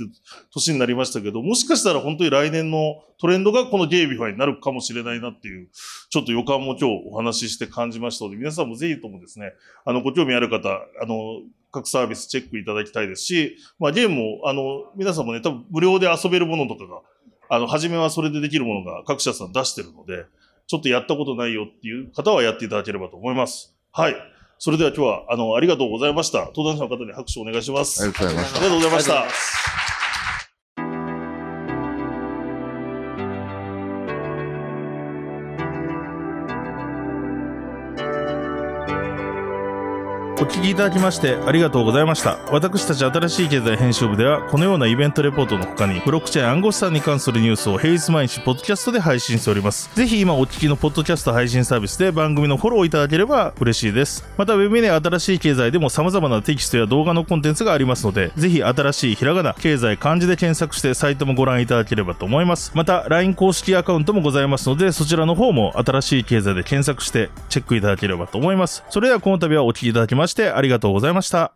年になりましたけど、もしかしたら本当に来年のトレンドがこの GameFi になるかもしれないなっていう、ちょっと予感も今日お話しして感じましたので、皆さんもぜひともですね、あの、ご興味ある方、あの、各サービスチェックいただきたいですし、まあゲームも、あの、皆さんもね、多分無料で遊べるものとかが、あの、初めはそれでできるものが各社さん出してるので、ちょっとやったことないよっていう方はやっていただければと思います。はい。それでは今日は、あの、ありがとうございました。登壇者の方に拍手をお願いします。ありがとうございましたありがとうございましたきいただきましてありがとうございました。私たち新しい経済編集部では、このようなイベントレポートの他に、ブロックチェーン暗号資産に関するニュースを平日毎日ポッドキャストで配信しております。ぜひ今お聞きのポッドキャスト配信サービスで番組のフォローいただければ嬉しいです。また、ウェブメディア新しい経済でも様々なテキストや動画のコンテンツがありますので、ぜひ新しいひらがな、経済漢字で検索してサイトもご覧いただければと思います。また、LINE 公式アカウントもございますので、そちらの方も新しい経済で検索してチェックいただければと思います。それではこの度はお聞きいただきましてありがとうございました。